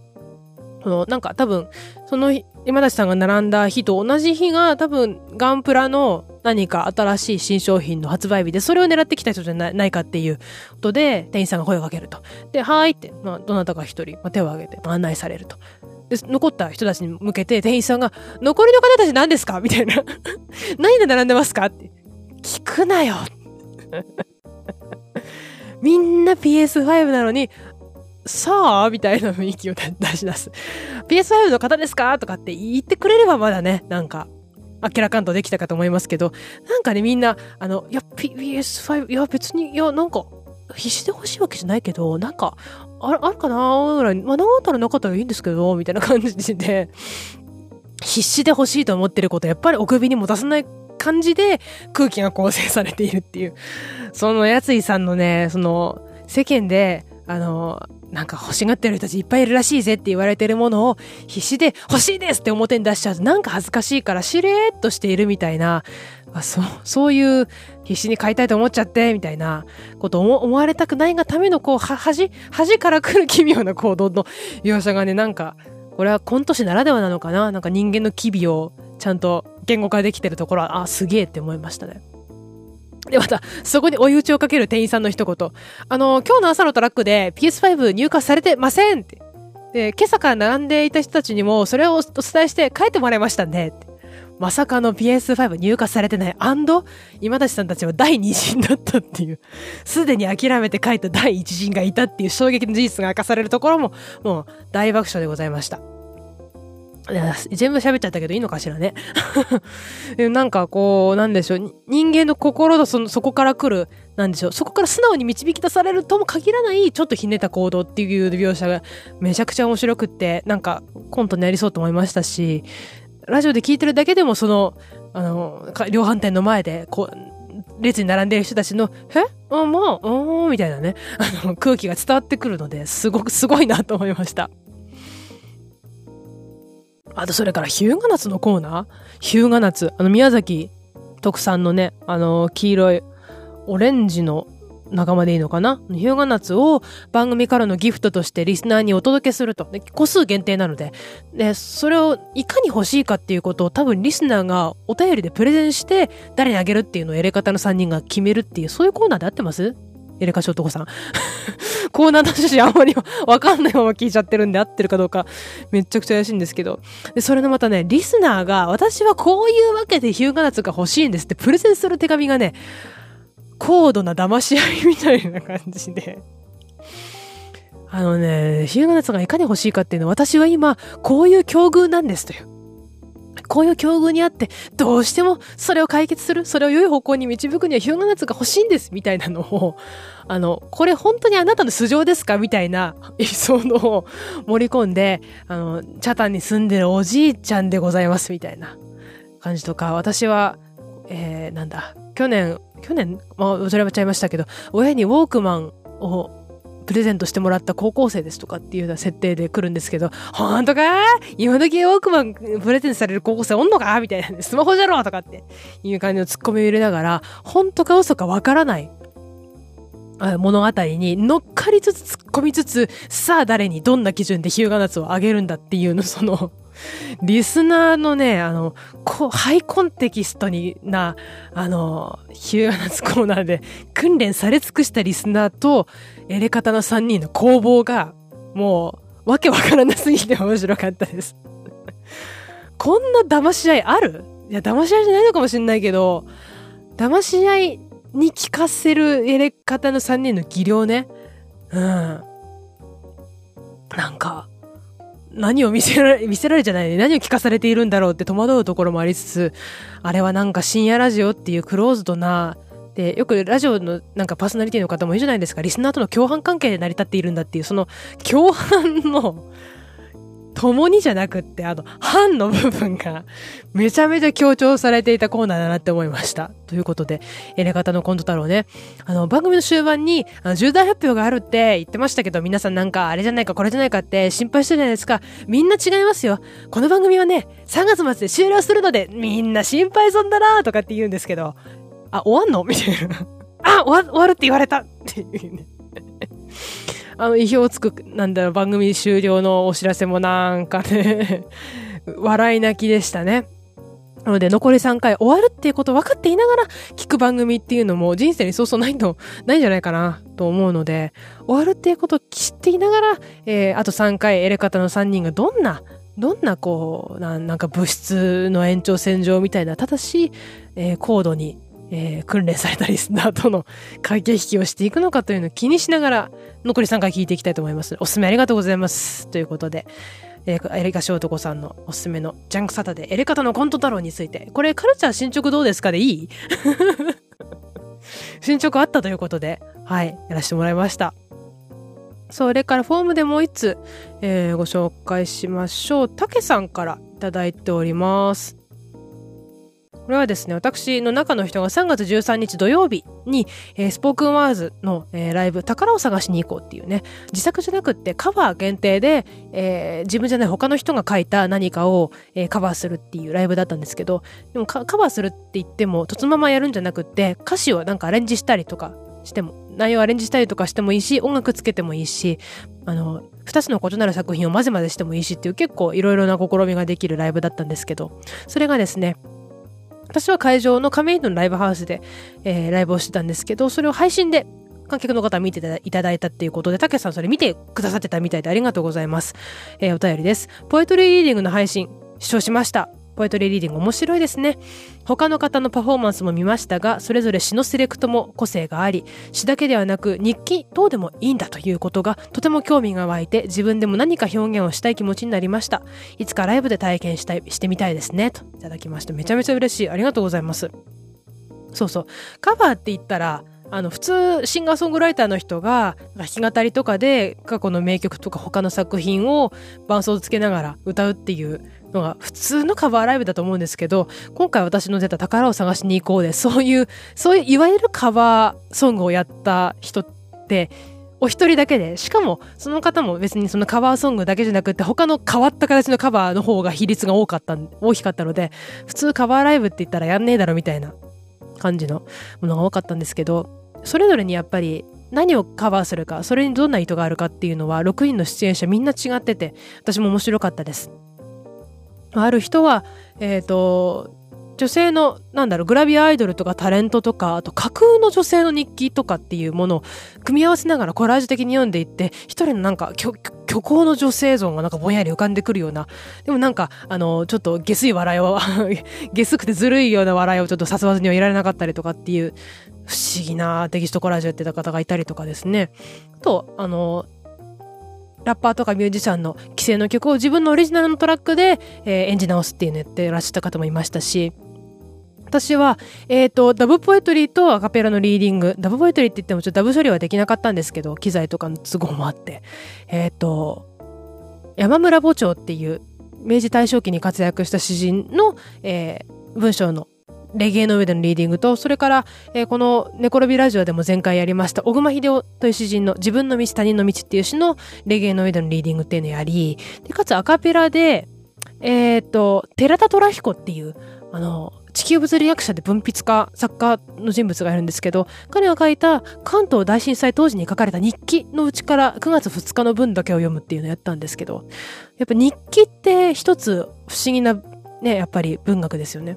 その、なんか多分、その今立さんが並んだ日と同じ日が多分ガンプラの何か新しい新商品の発売日で、それを狙ってきた人じゃないかっていうことで、店員さんが声をかけると。で、はーいって、まあ、どなたか一人、まあ、手を挙げて案内されると。で、残った人たちに向けて店員さんが、残りの方たち何ですか？みたいな。(laughs) 何で並んでますか？って。聞くなよ (laughs) みんな PS5 なのに、さあ？みたいな雰囲気を出し出す。PS5 の方ですか？とかって言ってくれればまだね、なんか、明らかんとできたかと思いますけど、なんかね、みんな、あの、いや、PS5、いや、別に、いや、なんか、必死で欲しいわけじゃないけど、なんか、ああるかなぐらい、まあ、なかったらなかったらいいんですけど、みたいな感じで、必死で欲しいと思ってること、やっぱりお首にも出さない感じで空気が構成されているっていう。そのやついさんのね、その、世間で、あの、なんか欲しがってる人たちいっぱいいるらしいぜって言われてるものを必死で欲しいですって表に出しちゃう。となんか恥ずかしいからしれーっとしているみたいな、あそう、そういう必死に買いたいと思っちゃってみたいなことを思われたくないがためのこう、恥、恥から来る奇妙な行動の描写がね、なんか、これはコント師ならではなのかな？なんか人間の機微をちゃんと言語化できてるところは、あ、すげえって思いましたね。で、また、そこに追い打ちをかける店員さんの一言。あの、今日の朝のトラックで PS5 入荷されてませんって。で、今朝から並んでいた人たちにも、それをお伝えして帰ってもらいましたねって。まさかの PS5 入荷されてない。今立さんたちは第二陣だったっていう。すでに諦めて帰った第一陣がいたっていう衝撃の事実が明かされるところも、もう大爆笑でございました。全部喋っちゃったけどいいのかしらね。(laughs) なんかこう、なんでしょう。人間の心とその、そこから来る、なんでしょう。そこから素直に導き出されるとも限らない、ちょっとひねった行動っていう描写がめちゃくちゃ面白くって、なんかコントになりそうと思いましたし、ラジオで聞いてるだけでもその、あの、量販店の前で、こう、列に並んでる人たちの、え？あ、まあ、うん、みたいなね、あの、空気が伝わってくるので、すごく、すごいなと思いました。あとそれから日向夏のコーナー日向夏。あの宮崎特産のね、あの黄色いオレンジの仲間でいいのかな？日向夏を番組からのギフトとしてリスナーにお届けすると。で個数限定なので。で、それをいかに欲しいかっていうことを多分リスナーがお便りでプレゼンして誰にあげるっていうのをやり方の3人が決めるっていう、そういうコーナーで合ってます？エレカシ男さん。コーナーの趣旨あんまりわかんないまま聞いちゃってるんで合ってるかどうかめっちゃくちゃ怪しいんですけど。で、それのまたね、リスナーが私はこういうわけでヒューガナツが欲しいんですってプレゼンする手紙がね、高度な騙し合いみたいな感じで。あのね、ヒューガナツがいかに欲しいかっていうのは、私は今、こういう境遇なんですという。こういう境遇にあって、どうしてもそれを解決する、それを良い方向に導くにはヒューガナツが欲しいんです、みたいなのを、(laughs) あの、これ本当にあなたの素性ですか？(laughs) みたいなエピソードを盛り込んで、あの、チャタンに住んでるおじいちゃんでございます、みたいな感じとか、私は、えー、なんだ、去年、去年、まあ、それちゃいましたけど、親にウォークマンをプレゼントしてもらった高校生ですとかっていうような設定で来るんですけど、ほんとか？今時ウォークマンプレゼントされる高校生おんのか？みたいな、スマホじゃろ？とかっていう感じのツッコミを入れながら、本当か嘘かわからない。物語に乗っかりつつ突っ込みつつ、さあ誰にどんな基準でヒューガナツをあげるんだっていうの、その、リスナーのね、あの、こハイコンテキストにな、あの、ヒューガナツコーナーで訓練され尽くしたリスナーと、エレカタの3人の攻防が、もう、わけわからなすぎて面白かったです。(laughs) こんな騙し合いある？いや、騙し合いじゃないのかもしんないけど、騙し合いに聞かせるエレカタの3人の技量ね。うん。なんか、何を見せられ、見せられじゃないね。何を聞かされているんだろうって戸惑うところもありつつ、あれはなんか深夜ラジオっていうクローズドな、で、よくラジオのなんかパーソナリティの方もいるじゃないですか。リスナーとの共犯関係で成り立っているんだっていう、その共犯の共にじゃなくって、あの、反の部分が (laughs) めちゃめちゃ強調されていたコーナーだなって思いました。ということで、エレガタのコント太郎ね、あの、番組の終盤に、あの、重大発表があるって言ってましたけど、皆さんなんか、あれじゃないか、これじゃないかって心配してるじゃないですか。みんな違いますよ。この番組はね、3月末で終了するので、みんな心配損だなとかって言うんですけど、あ、終わんの？(laughs) みたいな。あ、終わ、終わるって言われたっていうね。(laughs) あの、意表をつく、なんだろう、番組終了のお知らせもなんかね (laughs) 笑い泣きでしたね。なので、残り3回終わるっていうこと分かっていながら聞く番組っていうのも人生にそうそうないと、ないんじゃないかなと思うので、終わるっていうことを知っていながら、えー、あと3回エレカタの3人がどんな、どんなこう、ななんか物質の延長線上みたいな正しい、えー、コードにえー、訓練されたリスナーとの駆け引きをしていくのかというのを気にしながら、残り3回聞いていきたいと思います。おすすめありがとうございます。ということで、えー、エレカショートコさんのおすすめのジャンクサタデー、エレカタのコント太郎について、これカルチャー進捗どうですかでいい？(laughs) 進捗あったということで、はい、やらせてもらいました。それからフォームでもう一つ、えー、ご紹介しましょう。たけさんからいただいております。これはですね、私の中の人が3月13日土曜日に、えー、スポークンワーズの、えー、ライブ、宝を探しに行こうっていうね、自作じゃなくってカバー限定で、えー、自分じゃない他の人が書いた何かを、え、カバーするっていうライブだったんですけど、でもカバーするって言っても、とつままやるんじゃなくって、歌詞をなんかアレンジしたりとかしても、内容アレンジしたりとかしてもいいし、音楽つけてもいいし、あの、二つの異なる作品を混ぜ混ぜしてもいいしっていう結構いろいろな試みができるライブだったんですけど、それがですね、私は会場の亀戸のライブハウスで、えー、ライブをしてたんですけど、それを配信で観客の方見ていただいたっていうことで、たけさんそれ見てくださってたみたいでありがとうございます。えー、お便りです。ポエトリーリーディングの配信、視聴しました。ポエトリーリーディング面白いですね。他の方のパフォーマンスも見ましたが、それぞれ詩のセレクトも個性があり、詩だけではなく日記等でもいいんだということがとても興味が湧いて、自分でも何か表現をしたい気持ちになりました。いつかライブで体験したい、してみたいですね。といただきました。めちゃめちゃ嬉しい。ありがとうございます。そうそう。カバーって言ったら、あの普通シンガーソングライターの人が弾き語りとかで過去の名曲とか他の作品を伴奏つけながら歌うっていうのが普通のカバーライブだと思うんですけど、今回私の出た宝を探しに行こうで、そういう、そういういわゆるカバーソングをやった人って、お一人だけで、しかもその方も別にそのカバーソングだけじゃなくて他の変わった形のカバーの方が比率が多かった、大きかったので、普通カバーライブって言ったらやんねえだろみたいな感じのものが多かったんですけど、それぞれにやっぱり何をカバーするか、それにどんな意図があるかっていうのは6人の出演者みんな違ってて、私も面白かったです。ある人は、えっ、ー、と、女性の、なんだろう、グラビアアイドルとかタレントとか、あと架空の女性の日記とかっていうものを組み合わせながらコラージュ的に読んでいって、一人のなんか虚構の女性像がなんかぼんやり浮かんでくるような、でもなんか、あの、ちょっと下水笑いを (laughs) 下水くてずるいような笑いをちょっと誘わずにはいられなかったりとかっていう、不思議なテキストコラージュやってた方がいたりとかですね。と、あの、ラッパーとかミュージシャンの既成の曲を自分のオリジナルのトラックで、えー、演じ直すっていうのやってらっしゃった方もいましたし、私は、えっ、ー、と、ダブポエトリーとアカペラのリーディング、ダブポエトリーって言ってもちょっとダブ処理はできなかったんですけど、機材とかの都合もあって、えっ、ー、と、山村墓長っていう明治大正期に活躍した詩人の、えー、文章のレゲエの上でのリーディングと、それから、えー、この寝転びラジオでも前回やりました、小熊秀夫という詩人の自分の道他人の道っていう詩のレゲエの上でのリーディングっていうのをやり、で、かつアカペラで、えっ、と、寺田虎彦っていう、あの、地球物理学者で文筆家、作家の人物がいるんですけど、彼が書いた関東大震災当時に書かれた日記のうちから9月2日の文だけを読むっていうのをやったんですけど、やっぱ日記って一つ不思議なね、やっぱり文学ですよね。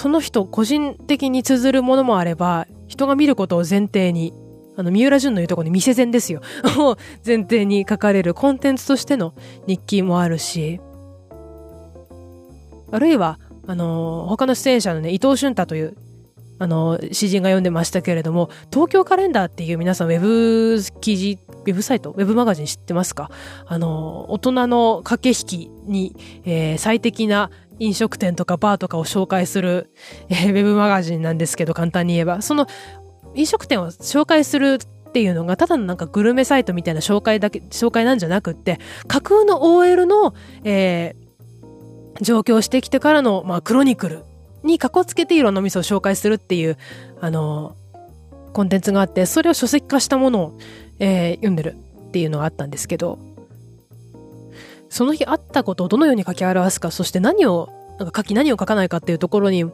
その人個人的に綴るものもあれば、人が見ることを前提に、あの、三浦淳の言うところに見せ前ですよ。(laughs) を前提に書かれるコンテンツとしての日記もあるし、あるいは、あの、他の出演者のね、伊藤俊太という、あの、詩人が読んでましたけれども、東京カレンダーっていう皆さんウェブ記事、ウェブサイト、ウェブマガジン知ってますか？あの、大人の駆け引きに、えー、最適な飲食店とかバーとかを紹介する、えー、ウェブマガジンなんですけど、簡単に言えば。その飲食店を紹介するっていうのが、ただのなんかグルメサイトみたいな紹介だけ、紹介なんじゃなくって、架空の OL の、えー、上京してきてからの、まあ、クロニクルにかこつけていろんな店を紹介するっていう、あのコンテンツがあって、それを書籍化したものを、えー、読んでるっていうのがあったんですけど、その日あったことをどのように書き表すか、そして何を、なんか書き何を書かないかっていうところに、も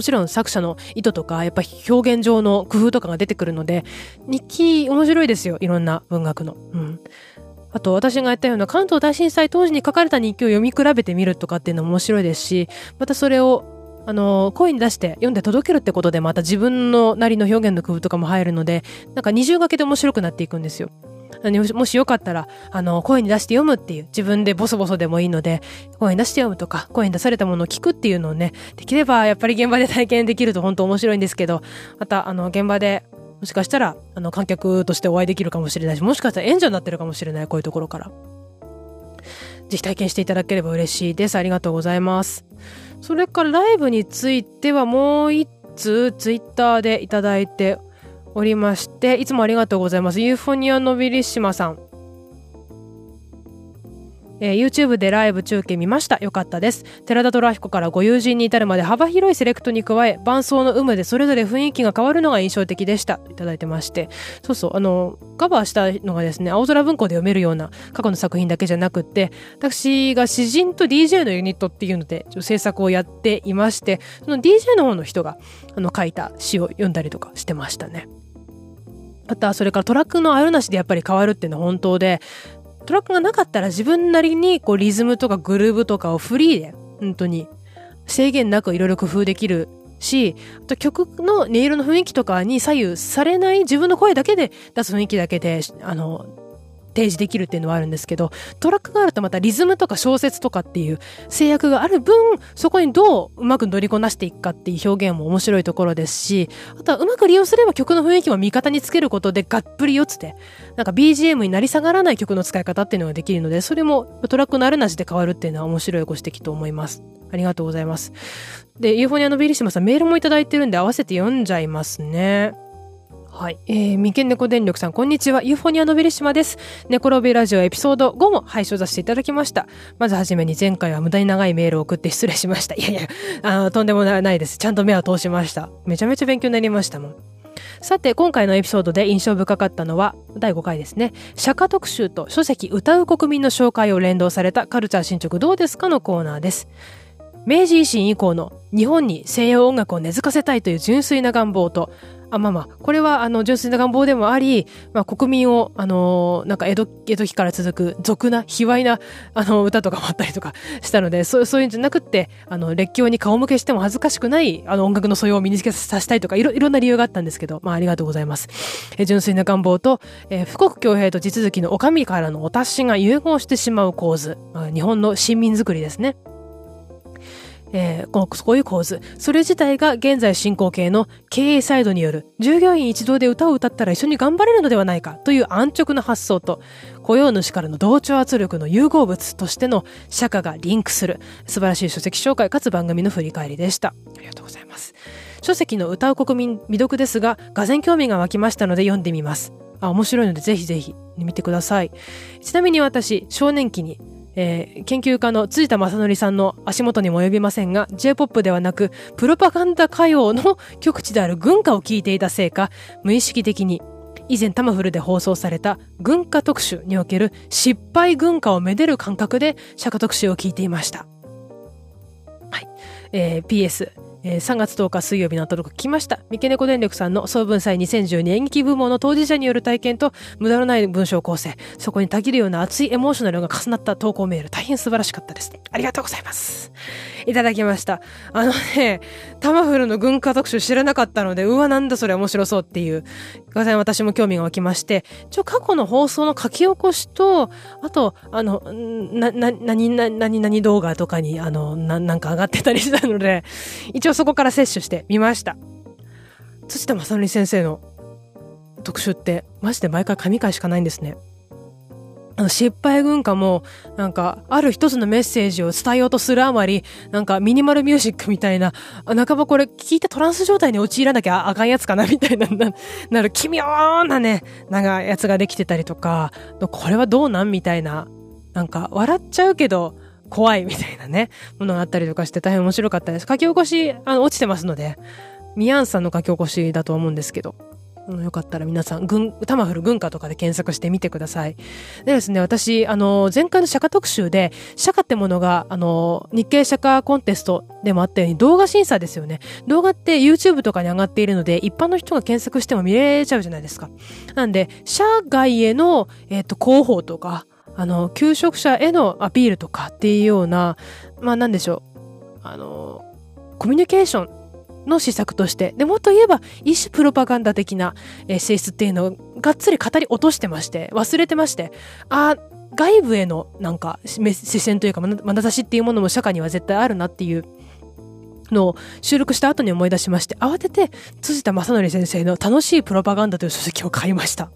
ちろん作者の意図とか、やっぱ表現上の工夫とかが出てくるので、日記面白いですよ。いろんな文学の。うん。あと私が言ったような関東大震災当時に書かれた日記を読み比べてみるとかっていうのも面白いですし、またそれをあの、声に出して読んで届けるってことでまた自分のなりの表現の工夫とかも入るので、なんか二重掛けで面白くなっていくんですよ。もしよかったら、あの、声に出して読むっていう、自分でボソボソでもいいので、声に出して読むとか、声に出されたものを聞くっていうのをね、できればやっぱり現場で体験できると本当面白いんですけど、また、あの、現場で、もしかしたら、あの、観客としてお会いできるかもしれないし、もしかしたら援助になってるかもしれない、こういうところから。ぜひ体験していただければ嬉しいです。ありがとうございます。それからライブについてはもう一通ツイッターでいただいておりまして、いつもありがとうございます。ユーフォニアノビリッシマさん。えー、YouTube でライブ中継見ました。よかったです。寺田虎彦からご友人に至るまで幅広いセレクトに加え、伴奏の有無でそれぞれ雰囲気が変わるのが印象的でした。いただいてまして。そうそう、あの、カバーしたのがですね、青空文庫で読めるような過去の作品だけじゃなくって、私が詩人と DJ のユニットっていうので、制作をやっていまして、その DJ の方の人が、あの、書いた詩を読んだりとかしてましたね。また、それからトラックのあるなしでやっぱり変わるっていうのは本当で、トラックがなかったら自分なりにこうリズムとかグルーブとかをフリーで、本当に制限なくいろいろ工夫できるし、あと曲の音色の雰囲気とかに左右されない自分の声だけで出す雰囲気だけで、あの、提示できるっていうのはあるんですけど、トラックがあるとまたリズムとか小説とかっていう制約がある分、そこにどううまく乗りこなしていくかっていう表現も面白いところですし、あとはうまく利用すれば曲の雰囲気も味方につけることでがっぷり四つで、なんか BGM になり下がらない曲の使い方っていうのができるので、それもトラックのあるなしで変わるっていうのは面白いご指摘と思います。ありがとうございます。で、ユーフォニアのビリシマさんメールもいただいてるんで合わせて読んじゃいますね。はい。えー、三毛猫電力さん、こんにちは。ユーフォニアのベリシマです。ネコロビラジオエピソード5も配信させていただきました。まずはじめに前回は無駄に長いメールを送って失礼しました。いやいや、あの、とんでもないです。ちゃんと目は通しました。めちゃめちゃ勉強になりましたもん。さて、今回のエピソードで印象深かったのは、第5回ですね。釈迦特集と書籍歌う国民の紹介を連動されたカルチャー進捗どうですかのコーナーです。明治維新以降の日本に西洋音楽を根付かせたいという純粋な願望とあまあまあ、これはあの純粋な願望でもあり、まあ、国民を、あの、なんか江戸、江戸期から続く俗な、卑猥な、あの、歌とかもあったりとかしたので、そうそういうんじゃなくって、あの、列強に顔向けしても恥ずかしくない、あの、音楽の素養を身につけさせたいとか、いろ、いろんな理由があったんですけど、まあ、ありがとうございます。え純粋な願望と、えー、富国強兵と地続きのお上からのお達しが融合してしまう構図、まあ、日本の市民づくりですね。えー、この、こういう構図。それ自体が現在進行形の経営サイドによる従業員一同で歌を歌ったら一緒に頑張れるのではないかという安直な発想と雇用主からの同調圧力の融合物としての社会がリンクする素晴らしい書籍紹介かつ番組の振り返りでした。ありがとうございます。書籍の歌う国民未読ですが、がぜ興味が湧きましたので読んでみます。あ、面白いのでぜひぜひ見てください。ちなみに私、少年期にえー、研究家の辻田正則さんの足元にも及びませんが、J-POP ではなく、プロパガンダ歌謡の極地である軍歌を聴いていたせいか、無意識的に、以前タマフルで放送された軍歌特集における失敗軍歌をめでる感覚で釈迦特集を聞いていました。はい。えー、PS、えー、3月10日水曜日の届く聞きました。三毛猫電力さんの総文祭2012演劇部門の当事者による体験と無駄のない文章構成、そこにたぎるような熱いエモーショナルが重なった投稿メール、大変素晴らしかったです。ありがとうございます。いただきました。あのね、タマフルの軍歌特集知らなかったので、うわ、なんだそれ面白そうっていう、がぜ私も興味が湧きまして、一応過去の放送の書き起こしと、あと、あの、な、な、なに、な、何々動画とかに、あの、な、なんか上がってたりしたので、一応そこから摂取してみました。土田正則先生の特集って、マジで毎回神回しかないんですね。あの失敗文化も、なんか、ある一つのメッセージを伝えようとするあまり、なんか、ミニマルミュージックみたいな、半ばこれ聞いてトランス状態に陥らなきゃあかんやつかなみたいな、なる奇妙なね、なんか、やつができてたりとか、これはどうなん？みたいな、なんか、笑っちゃうけど、怖いみたいなね、ものがあったりとかして大変面白かったです。書き起こし、あの、落ちてますので、ミヤンさんの書き起こしだと思うんですけど、よかったら皆さん、軍、タマフル軍歌とかで検索してみてください。でですね、私、あの、前回の釈迦特集で、釈迦ってものが、あの、日経釈迦コンテストでもあったように動画審査ですよね。動画って YouTube とかに上がっているので、一般の人が検索しても見れちゃうじゃないですか。なんで、社外への、えっ、ー、と、広報とか、あの、求職者へのアピールとかっていうような、まあなんでしょう。あの、コミュニケーションの施策として、で、もっと言えば、一種プロパガンダ的な、えー、性質っていうのをがっつり語り落としてまして、忘れてまして、あ外部へのなんか視線というか眼差しっていうものも社会には絶対あるなっていうのを収録した後に思い出しまして、慌てて辻田正則先生の楽しいプロパガンダという書籍を買いました。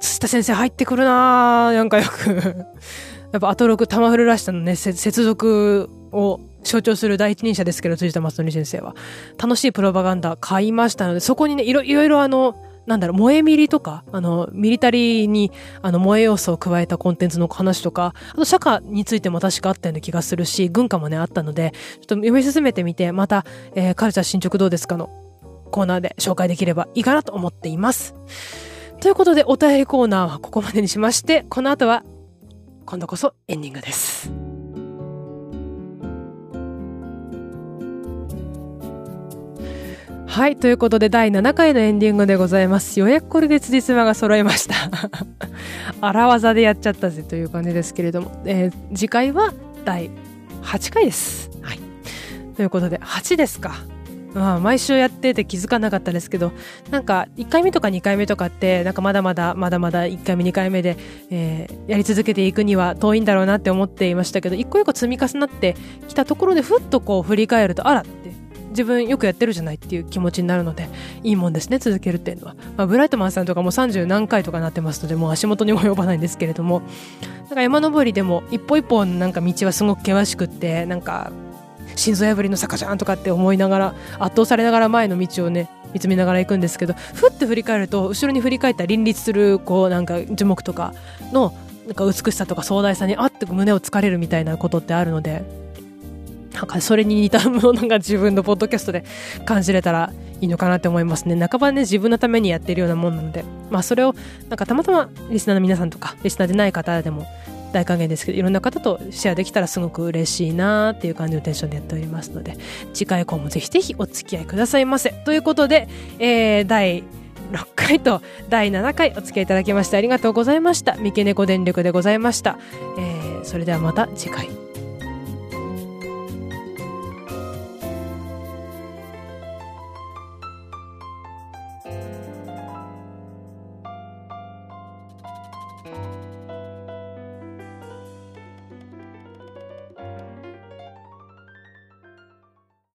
辻田先生入ってくるな。なんかよく (laughs) やっぱアトロクタマフルらしさのね、接続を象徴する第一人者ですけど、辻田正則先生は。楽しいプロパガンダ買いましたので、そこにね、いろいろあの、なんだろう、萌えミリとか、あの、ミリタリーに、あの、萌え要素を加えたコンテンツの話とか、あと、社会についても確かあったような気がするし、軍歌もね、あったので、ちょっと読み進めてみて、また、えー、カルチャー進捗どうですかのコーナーで紹介できればいいかなと思っています。ということで、お便りコーナーはここまでにしまして、この後は、今度こそエンディングです。はい。ということで、第7回のエンディングでございます。ようやくこれで辻褄が揃いました。(laughs) 荒技でやっちゃったぜという感じですけれども、えー、次回は第8回です。はい。ということで、8ですか。まあ、毎週やってて気づかなかったですけど、なんか、1回目とか2回目とかって、なんかまだまだ、まだまだ1回目2回目で、えー、やり続けていくには遠いんだろうなって思っていましたけど、一個一個積み重なってきたところで、ふっとこう振り返ると、あらって、自分よくやってるじゃないっていう気持ちになるのでいいもんですね続けるっていうのは、まあ、ブライトマンさんとかも30何回とかなってますのでもう足元にも及ばないんですけれどもなんか山登りでも一歩一歩なんか道はすごく険しくってなんか心臓破りの坂じゃんとかって思いながら圧倒されながら前の道をね見つめながら行くんですけどふって振り返ると後ろに振り返った林立するこうなんか樹木とかのなんか美しさとか壮大さにあって胸をつかれるみたいなことってあるのでなんかそれに似たものが自分のポッドキャストで感じれたらいいのかなって思いますね。半ばね、自分のためにやってるようなもんなので、まあそれを、なんかたまたまリスナーの皆さんとか、リスナーでない方でも、大歓迎ですけどいろんな方とシェアできたらすごく嬉しいなっていう感じのテンションでやっておりますので次回以降もぜひぜひお付き合いくださいませ。ということで、えー、第6回と第7回お付き合いいただきましてありがとうございました。三毛猫電力でございました、えー、それではまた次回。